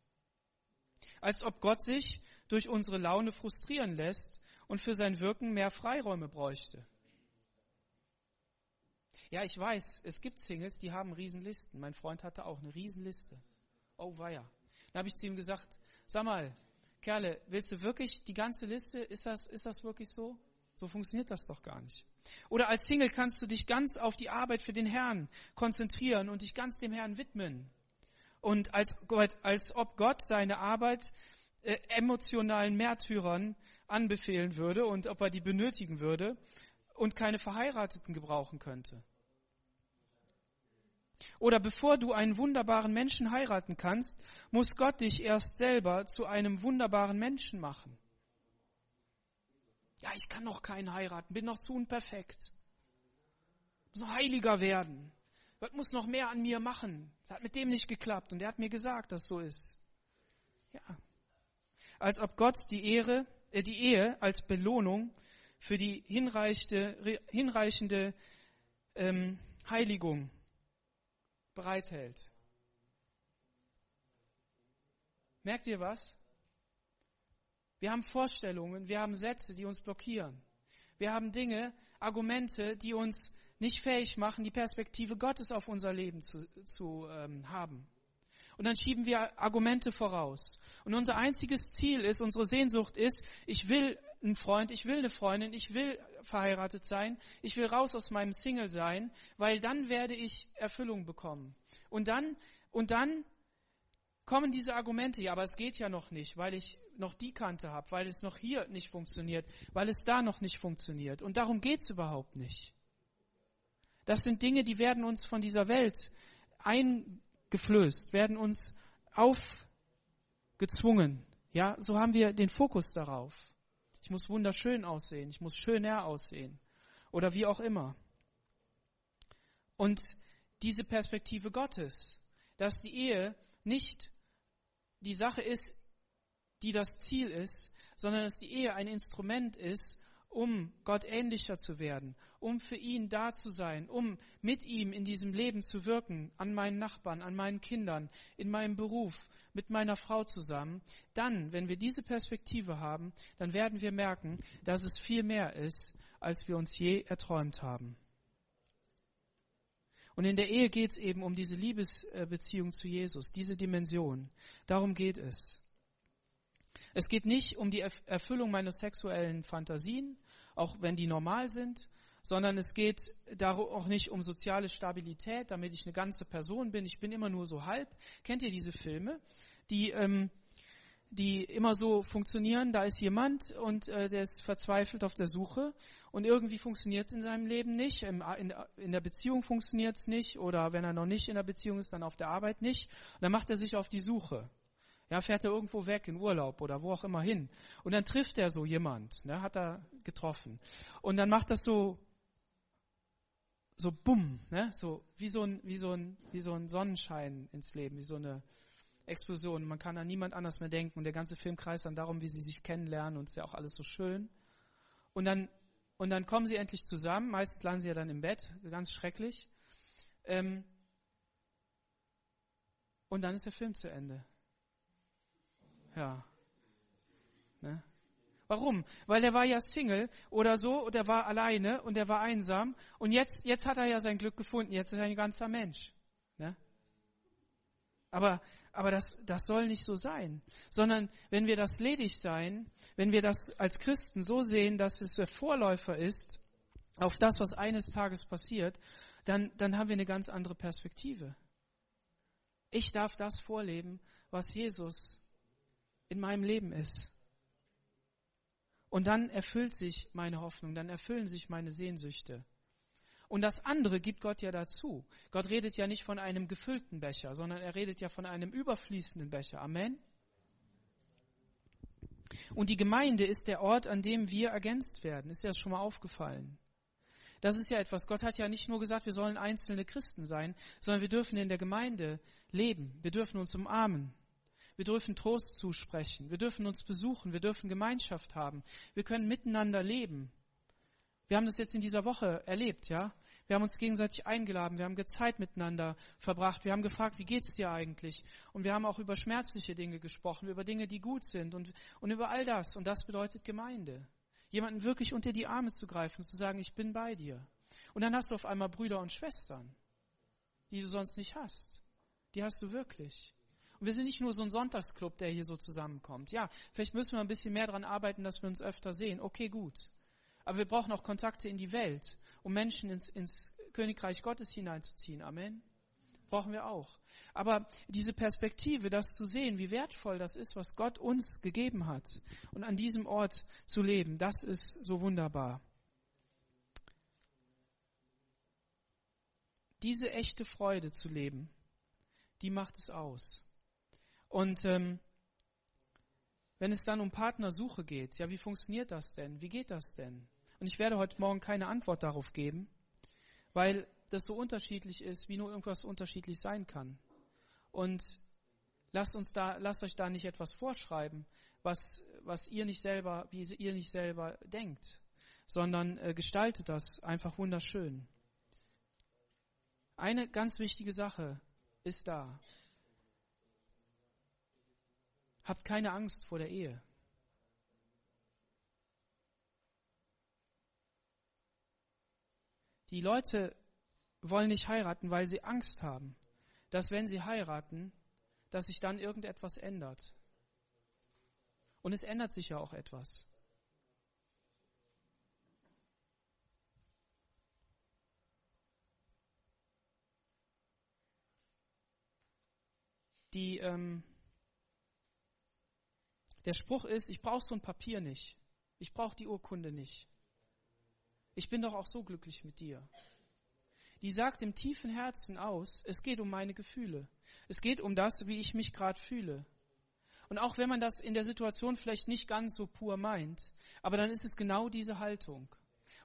Als ob Gott sich durch unsere Laune frustrieren lässt und für sein Wirken mehr Freiräume bräuchte. Ja, ich weiß, es gibt Singles, die haben Riesenlisten. Mein Freund hatte auch eine Riesenliste. Oh weia. Dann habe ich zu ihm gesagt, sag mal, Kerle, willst du wirklich die ganze Liste? Ist das, ist das wirklich so? So funktioniert das doch gar nicht. Oder als Single kannst du dich ganz auf die Arbeit für den Herrn konzentrieren und dich ganz dem Herrn widmen. Und als, als ob Gott seine Arbeit äh, emotionalen Märtyrern anbefehlen würde und ob er die benötigen würde und keine Verheirateten gebrauchen könnte. Oder bevor du einen wunderbaren Menschen heiraten kannst, muss Gott dich erst selber zu einem wunderbaren Menschen machen. Ja, ich kann noch keinen heiraten, bin noch zu unperfekt. Muss noch heiliger werden. Gott muss noch mehr an mir machen. Das hat mit dem nicht geklappt und er hat mir gesagt, dass so ist. Ja. Als ob Gott die Ehre, äh, die Ehe als Belohnung für die hinreichende, hinreichende ähm, Heiligung bereithält. Merkt ihr was? Wir haben Vorstellungen, wir haben Sätze, die uns blockieren. Wir haben Dinge, Argumente, die uns nicht fähig machen, die Perspektive Gottes auf unser Leben zu, zu ähm, haben. Und dann schieben wir Argumente voraus. Und unser einziges Ziel ist, unsere Sehnsucht ist, ich will einen Freund, ich will eine Freundin, ich will verheiratet sein, ich will raus aus meinem Single sein, weil dann werde ich Erfüllung bekommen. Und dann, und dann kommen diese Argumente, ja, aber es geht ja noch nicht, weil ich noch die Kante habe, weil es noch hier nicht funktioniert, weil es da noch nicht funktioniert. Und darum geht's überhaupt nicht. Das sind Dinge, die werden uns von dieser Welt eingeflößt, werden uns aufgezwungen. Ja, so haben wir den Fokus darauf. Ich muss wunderschön aussehen, ich muss schöner aussehen oder wie auch immer. Und diese Perspektive Gottes, dass die Ehe nicht die Sache ist, die das Ziel ist, sondern dass die Ehe ein Instrument ist, um Gott ähnlicher zu werden, um für ihn da zu sein, um mit ihm in diesem Leben zu wirken, an meinen Nachbarn, an meinen Kindern, in meinem Beruf, mit meiner Frau zusammen, dann, wenn wir diese Perspektive haben, dann werden wir merken, dass es viel mehr ist, als wir uns je erträumt haben. Und in der Ehe geht es eben um diese Liebesbeziehung zu Jesus, diese Dimension. Darum geht es. Es geht nicht um die Erfüllung meiner sexuellen Fantasien, auch wenn die normal sind, sondern es geht auch nicht um soziale Stabilität, damit ich eine ganze Person bin. Ich bin immer nur so halb. Kennt ihr diese Filme, die ähm, die immer so funktionieren? Da ist jemand und äh, der ist verzweifelt auf der Suche und irgendwie funktioniert es in seinem Leben nicht. In, in, in der Beziehung funktioniert es nicht oder wenn er noch nicht in der Beziehung ist, dann auf der Arbeit nicht. Und dann macht er sich auf die Suche. Ja, fährt er irgendwo weg in Urlaub oder wo auch immer hin. Und dann trifft er so jemand, ne, hat er getroffen. Und dann macht das so, so bumm, ne, so, wie so ein, wie so ein, wie so ein Sonnenschein ins Leben, wie so eine Explosion. Man kann an niemand anders mehr denken und der ganze Film kreist dann darum, wie sie sich kennenlernen und es ist ja auch alles so schön. Und dann, und dann kommen sie endlich zusammen, meistens landen sie ja dann im Bett, ganz schrecklich. Ähm, und dann ist der Film zu Ende. Ja. Ne? Warum? Weil er war ja Single oder so, und er war alleine und er war einsam und jetzt, jetzt hat er ja sein Glück gefunden, jetzt ist er ein ganzer Mensch. Ne? Aber, aber das, das soll nicht so sein, sondern wenn wir das ledig sein, wenn wir das als Christen so sehen, dass es der Vorläufer ist auf das, was eines Tages passiert, dann, dann haben wir eine ganz andere Perspektive. Ich darf das vorleben, was Jesus in meinem Leben ist. Und dann erfüllt sich meine Hoffnung, dann erfüllen sich meine Sehnsüchte. Und das andere gibt Gott ja dazu. Gott redet ja nicht von einem gefüllten Becher, sondern er redet ja von einem überfließenden Becher. Amen. Und die Gemeinde ist der Ort, an dem wir ergänzt werden. Ist dir das schon mal aufgefallen? Das ist ja etwas. Gott hat ja nicht nur gesagt, wir sollen einzelne Christen sein, sondern wir dürfen in der Gemeinde leben. Wir dürfen uns umarmen. Wir dürfen Trost zusprechen. Wir dürfen uns besuchen. Wir dürfen Gemeinschaft haben. Wir können miteinander leben. Wir haben das jetzt in dieser Woche erlebt, ja. Wir haben uns gegenseitig eingeladen. Wir haben Zeit miteinander verbracht. Wir haben gefragt, wie geht's dir eigentlich? Und wir haben auch über schmerzliche Dinge gesprochen, über Dinge, die gut sind und, und über all das. Und das bedeutet Gemeinde. Jemanden wirklich unter die Arme zu greifen und zu sagen, ich bin bei dir. Und dann hast du auf einmal Brüder und Schwestern, die du sonst nicht hast. Die hast du wirklich. Und wir sind nicht nur so ein Sonntagsclub, der hier so zusammenkommt. Ja, vielleicht müssen wir ein bisschen mehr daran arbeiten, dass wir uns öfter sehen. Okay, gut. Aber wir brauchen auch Kontakte in die Welt, um Menschen ins, ins Königreich Gottes hineinzuziehen. Amen. Brauchen wir auch. Aber diese Perspektive, das zu sehen, wie wertvoll das ist, was Gott uns gegeben hat und an diesem Ort zu leben, das ist so wunderbar. Diese echte Freude zu leben, die macht es aus. Und ähm, wenn es dann um Partnersuche geht, ja, wie funktioniert das denn? Wie geht das denn? Und ich werde heute Morgen keine Antwort darauf geben, weil das so unterschiedlich ist, wie nur irgendwas unterschiedlich sein kann. Und lasst uns da, lasst euch da nicht etwas vorschreiben, was, was ihr nicht selber, wie ihr nicht selber denkt, sondern äh, gestaltet das einfach wunderschön. Eine ganz wichtige Sache ist da. Habt keine Angst vor der Ehe. Die Leute wollen nicht heiraten, weil sie Angst haben, dass wenn sie heiraten, dass sich dann irgendetwas ändert. Und es ändert sich ja auch etwas. Die, ähm, der Spruch ist, ich brauche so ein Papier nicht. Ich brauche die Urkunde nicht. Ich bin doch auch so glücklich mit dir die sagt im tiefen Herzen aus, es geht um meine Gefühle. Es geht um das, wie ich mich gerade fühle. Und auch wenn man das in der Situation vielleicht nicht ganz so pur meint, aber dann ist es genau diese Haltung.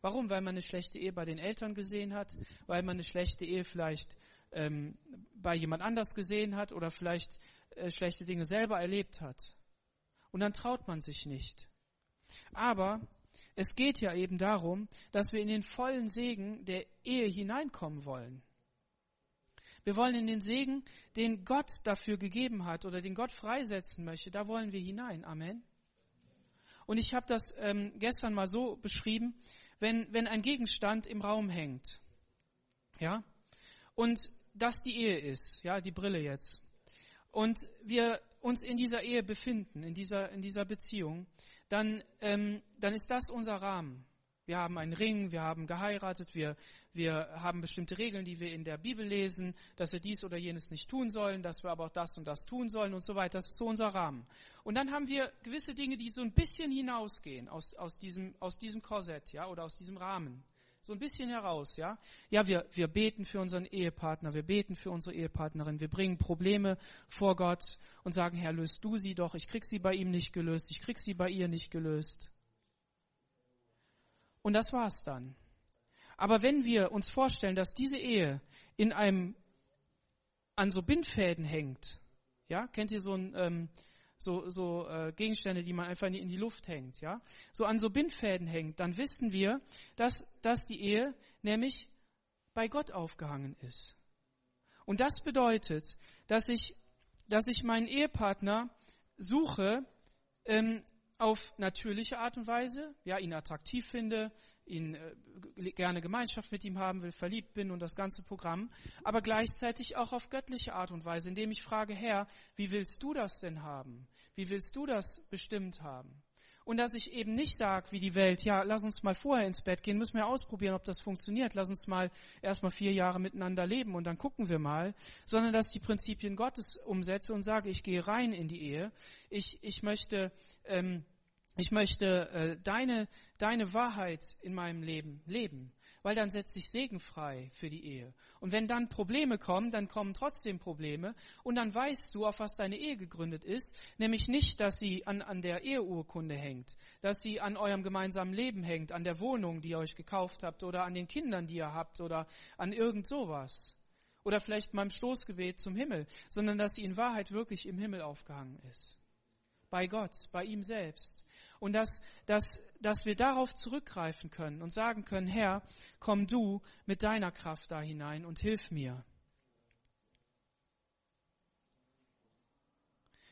Warum? Weil man eine schlechte Ehe bei den Eltern gesehen hat, weil man eine schlechte Ehe vielleicht ähm, bei jemand anders gesehen hat oder vielleicht äh, schlechte Dinge selber erlebt hat. Und dann traut man sich nicht. Aber es geht ja eben darum, dass wir in den vollen Segen der Ehe hineinkommen wollen. Wir wollen in den Segen, den Gott dafür gegeben hat oder den Gott freisetzen möchte, da wollen wir hinein. Amen. Und ich habe das ähm, gestern mal so beschrieben, wenn, wenn ein Gegenstand im Raum hängt, ja, und das die Ehe ist, ja, die Brille jetzt, und wir uns in dieser Ehe befinden, in dieser, in dieser Beziehung, dann, ähm, dann ist das unser Rahmen. Wir haben einen Ring, wir haben geheiratet, wir, wir haben bestimmte Regeln, die wir in der Bibel lesen, dass wir dies oder jenes nicht tun sollen, dass wir aber auch das und das tun sollen und so weiter. Das ist so unser Rahmen. Und dann haben wir gewisse Dinge, die so ein bisschen hinausgehen aus, aus, diesem, aus diesem Korsett, ja, oder aus diesem Rahmen so ein bisschen heraus, ja. Ja, wir, wir beten für unseren Ehepartner, wir beten für unsere Ehepartnerin, wir bringen Probleme vor Gott und sagen, Herr, löst du sie doch, ich krieg sie bei ihm nicht gelöst, ich krieg sie bei ihr nicht gelöst. Und das war's dann. Aber wenn wir uns vorstellen, dass diese Ehe in einem, an so Bindfäden hängt, ja, kennt ihr so ein, ähm, so, so äh, Gegenstände, die man einfach in die Luft hängt, ja, so an so Bindfäden hängt, dann wissen wir, dass, dass die Ehe nämlich bei Gott aufgehangen ist. Und das bedeutet, dass ich, dass ich meinen Ehepartner suche ähm, auf natürliche Art und Weise, ja, ihn attraktiv finde, ihn äh, gerne Gemeinschaft mit ihm haben will, verliebt bin und das ganze Programm, aber gleichzeitig auch auf göttliche Art und Weise, indem ich frage, Herr, wie willst du das denn haben? Wie willst du das bestimmt haben? Und dass ich eben nicht sage, wie die Welt, ja, lass uns mal vorher ins Bett gehen, müssen wir ausprobieren, ob das funktioniert, lass uns mal erstmal vier Jahre miteinander leben und dann gucken wir mal, sondern dass ich die Prinzipien Gottes umsetze und sage, ich gehe rein in die Ehe, ich, ich möchte ähm, ich möchte äh, deine, deine Wahrheit in meinem Leben leben, weil dann setzt sich Segen frei für die Ehe. Und wenn dann Probleme kommen, dann kommen trotzdem Probleme und dann weißt du, auf was deine Ehe gegründet ist, nämlich nicht, dass sie an, an der Eheurkunde hängt, dass sie an eurem gemeinsamen Leben hängt, an der Wohnung, die ihr euch gekauft habt oder an den Kindern, die ihr habt oder an irgend sowas. Oder vielleicht meinem Stoßgebet zum Himmel, sondern dass sie in Wahrheit wirklich im Himmel aufgehangen ist. Bei Gott, bei ihm selbst. Und dass, dass, dass wir darauf zurückgreifen können und sagen können, Herr, komm du mit deiner Kraft da hinein und hilf mir.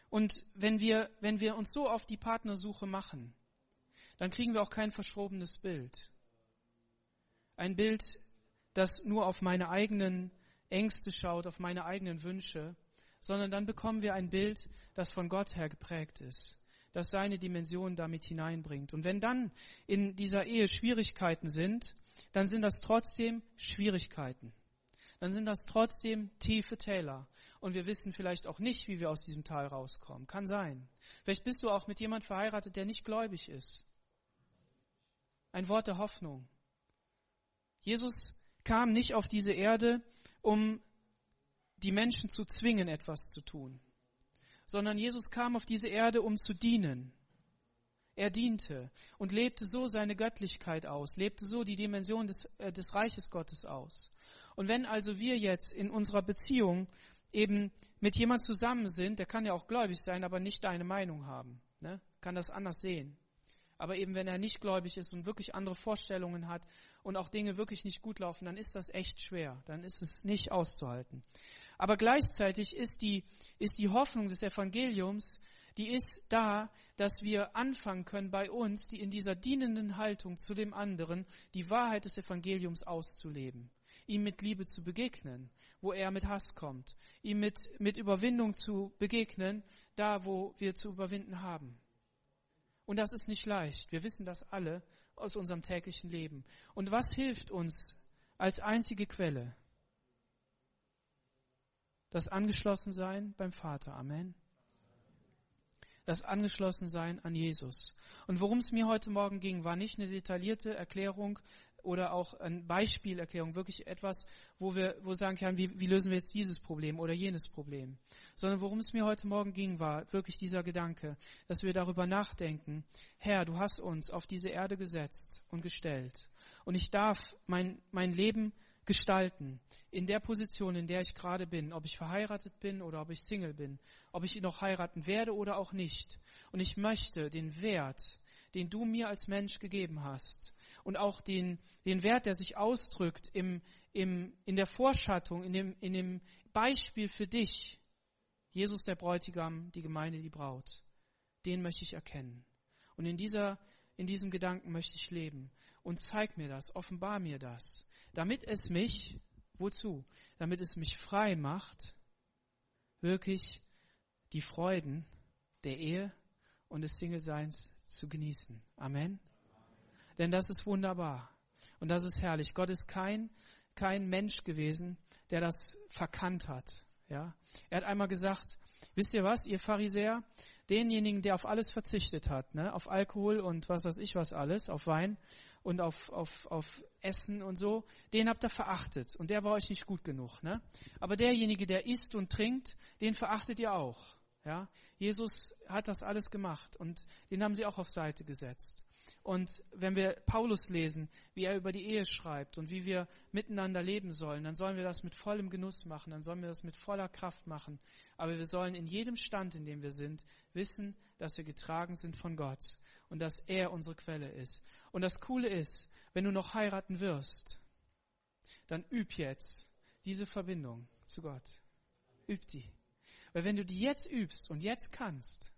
Und wenn wir, wenn wir uns so auf die Partnersuche machen, dann kriegen wir auch kein verschrobenes Bild. Ein Bild, das nur auf meine eigenen Ängste schaut, auf meine eigenen Wünsche, sondern dann bekommen wir ein Bild, das von Gott her geprägt ist das seine Dimension damit hineinbringt. Und wenn dann in dieser Ehe Schwierigkeiten sind, dann sind das trotzdem Schwierigkeiten. Dann sind das trotzdem tiefe Täler. Und wir wissen vielleicht auch nicht, wie wir aus diesem Tal rauskommen. Kann sein. Vielleicht bist du auch mit jemand verheiratet, der nicht gläubig ist. Ein Wort der Hoffnung. Jesus kam nicht auf diese Erde, um die Menschen zu zwingen, etwas zu tun, sondern Jesus kam auf diese Erde, um zu dienen. Er diente und lebte so seine Göttlichkeit aus, lebte so die Dimension des, äh, des Reiches Gottes aus. Und wenn also wir jetzt in unserer Beziehung eben mit jemand zusammen sind, der kann ja auch gläubig sein, aber nicht deine Meinung haben, ne? kann das anders sehen. Aber eben wenn er nicht gläubig ist und wirklich andere Vorstellungen hat und auch Dinge wirklich nicht gut laufen, dann ist das echt schwer. Dann ist es nicht auszuhalten. Aber gleichzeitig ist die, ist die Hoffnung des Evangeliums, die ist da, dass wir anfangen können bei uns, die in dieser dienenden Haltung zu dem anderen, die Wahrheit des Evangeliums auszuleben. Ihm mit Liebe zu begegnen, wo er mit Hass kommt. Ihm mit, mit Überwindung zu begegnen, da wo wir zu überwinden haben. Und das ist nicht leicht. Wir wissen das alle aus unserem täglichen Leben. Und was hilft uns als einzige Quelle? Das Angeschlossensein beim Vater. Amen. Das Angeschlossensein an Jesus. Und worum es mir heute Morgen ging, war nicht eine detaillierte Erklärung oder auch eine Beispielerklärung, wirklich etwas, wo wir, wo sagen können, wie, wie lösen wir jetzt dieses Problem oder jenes Problem. Sondern worum es mir heute Morgen ging, war wirklich dieser Gedanke, dass wir darüber nachdenken, Herr, du hast uns auf diese Erde gesetzt und gestellt. Und ich darf mein, mein Leben gestalten, in der Position, in der ich gerade bin, ob ich verheiratet bin oder ob ich Single bin, ob ich ihn noch heiraten werde oder auch nicht. Und ich möchte den Wert, den du mir als Mensch gegeben hast, und auch den, den Wert, der sich ausdrückt im, im, in der Vorschattung, in dem, in dem Beispiel für dich, Jesus der Bräutigam, die Gemeinde die Braut, den möchte ich erkennen. Und in dieser, in diesem Gedanken möchte ich leben. Und zeig mir das, offenbar mir das, damit es mich, wozu? Damit es mich frei macht, wirklich die Freuden der Ehe und des Single-Seins zu genießen. Amen. Denn das ist wunderbar. Und das ist herrlich. Gott ist kein, kein Mensch gewesen, der das verkannt hat. Ja? Er hat einmal gesagt, wisst ihr was, ihr Pharisäer, denjenigen, der auf alles verzichtet hat, ne? auf Alkohol und was weiß ich was alles, auf Wein und auf, auf, auf Essen und so, den habt ihr verachtet und der war euch nicht gut genug. Ne? Aber derjenige, der isst und trinkt, den verachtet ihr auch. Ja? Jesus hat das alles gemacht und den haben sie auch auf Seite gesetzt. Und wenn wir Paulus lesen, wie er über die Ehe schreibt und wie wir miteinander leben sollen, dann sollen wir das mit vollem Genuss machen, dann sollen wir das mit voller Kraft machen. Aber wir sollen in jedem Stand, in dem wir sind, wissen, dass wir getragen sind von Gott und dass er unsere Quelle ist. Und das Coole ist, wenn du noch heiraten wirst, dann üb jetzt diese Verbindung zu Gott. Üb die. Weil wenn du die jetzt übst und jetzt kannst,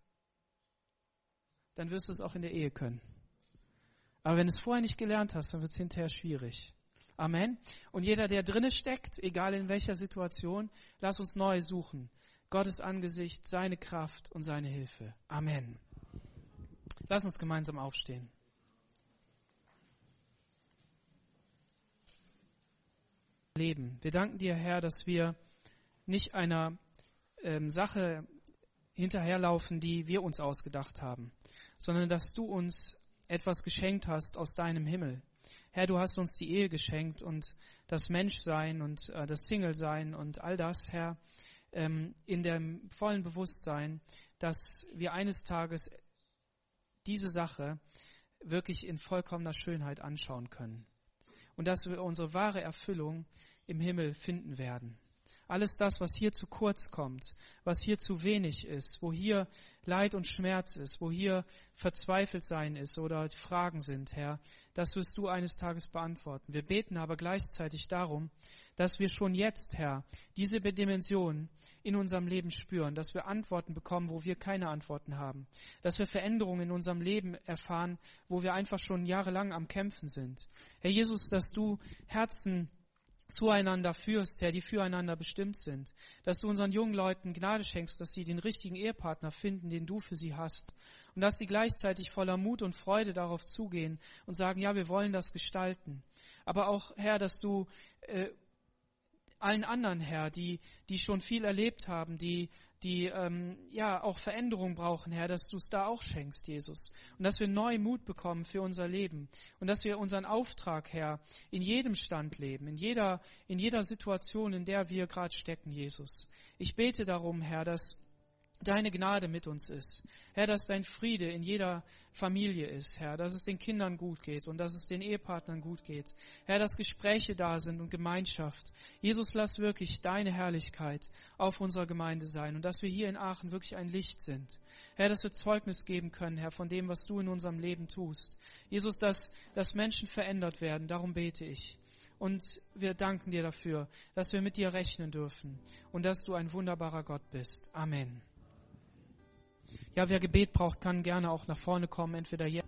dann wirst du es auch in der Ehe können. Aber wenn du es vorher nicht gelernt hast, dann wird es hinterher schwierig. Amen. Und jeder, der drinne steckt, egal in welcher Situation, lass uns neu suchen. Gottes Angesicht, seine Kraft und seine Hilfe. Amen. Lass uns gemeinsam aufstehen. Leben. Wir danken dir, Herr, dass wir nicht einer ähm, Sache hinterherlaufen, die wir uns ausgedacht haben, sondern dass du uns etwas geschenkt hast aus deinem Himmel. Herr, du hast uns die Ehe geschenkt und das Menschsein und äh, das Single-Sein und all das, Herr, ähm, in dem vollen Bewusstsein, dass wir eines Tages diese Sache wirklich in vollkommener Schönheit anschauen können. Und dass wir unsere wahre Erfüllung im Himmel finden werden. Alles das, was hier zu kurz kommt, was hier zu wenig ist, wo hier Leid und Schmerz ist, wo hier verzweifelt sein ist oder Fragen sind, Herr, das wirst du eines Tages beantworten. Wir beten aber gleichzeitig darum, dass wir schon jetzt, Herr, diese Dimension in unserem Leben spüren, dass wir Antworten bekommen, wo wir keine Antworten haben, dass wir Veränderungen in unserem Leben erfahren, wo wir einfach schon jahrelang am Kämpfen sind. Herr Jesus, dass du Herzen zueinander führst, Herr, die füreinander bestimmt sind. Dass du unseren jungen Leuten Gnade schenkst, dass sie den richtigen Ehepartner finden, den du für sie hast. Und dass sie gleichzeitig voller Mut und Freude darauf zugehen und sagen, ja, wir wollen das gestalten. Aber auch, Herr, dass du äh, allen anderen, Herr, die, die schon viel erlebt haben, die, die ähm, ja auch Veränderung brauchen, Herr, dass du es da auch schenkst, Jesus. Und dass wir neu Mut bekommen für unser Leben. Und dass wir unseren Auftrag, Herr, in jedem Stand leben, in jeder, in jeder Situation, in der wir gerade stecken, Jesus. Ich bete darum, Herr, dass deine Gnade mit uns ist. Herr, dass dein Friede in jeder Familie ist, Herr, dass es den Kindern gut geht und dass es den Ehepartnern gut geht. Herr, dass Gespräche da sind und Gemeinschaft. Jesus, lass wirklich deine Herrlichkeit auf unserer Gemeinde sein und dass wir hier in Aachen wirklich ein Licht sind. Herr, dass wir Zeugnis geben können, Herr, von dem, was du in unserem Leben tust. Jesus, dass, dass Menschen verändert werden, darum bete ich. Und wir danken dir dafür, dass wir mit dir rechnen dürfen und dass du ein wunderbarer Gott bist. Amen. Ja, wer Gebet braucht, kann gerne auch nach vorne kommen, entweder jetzt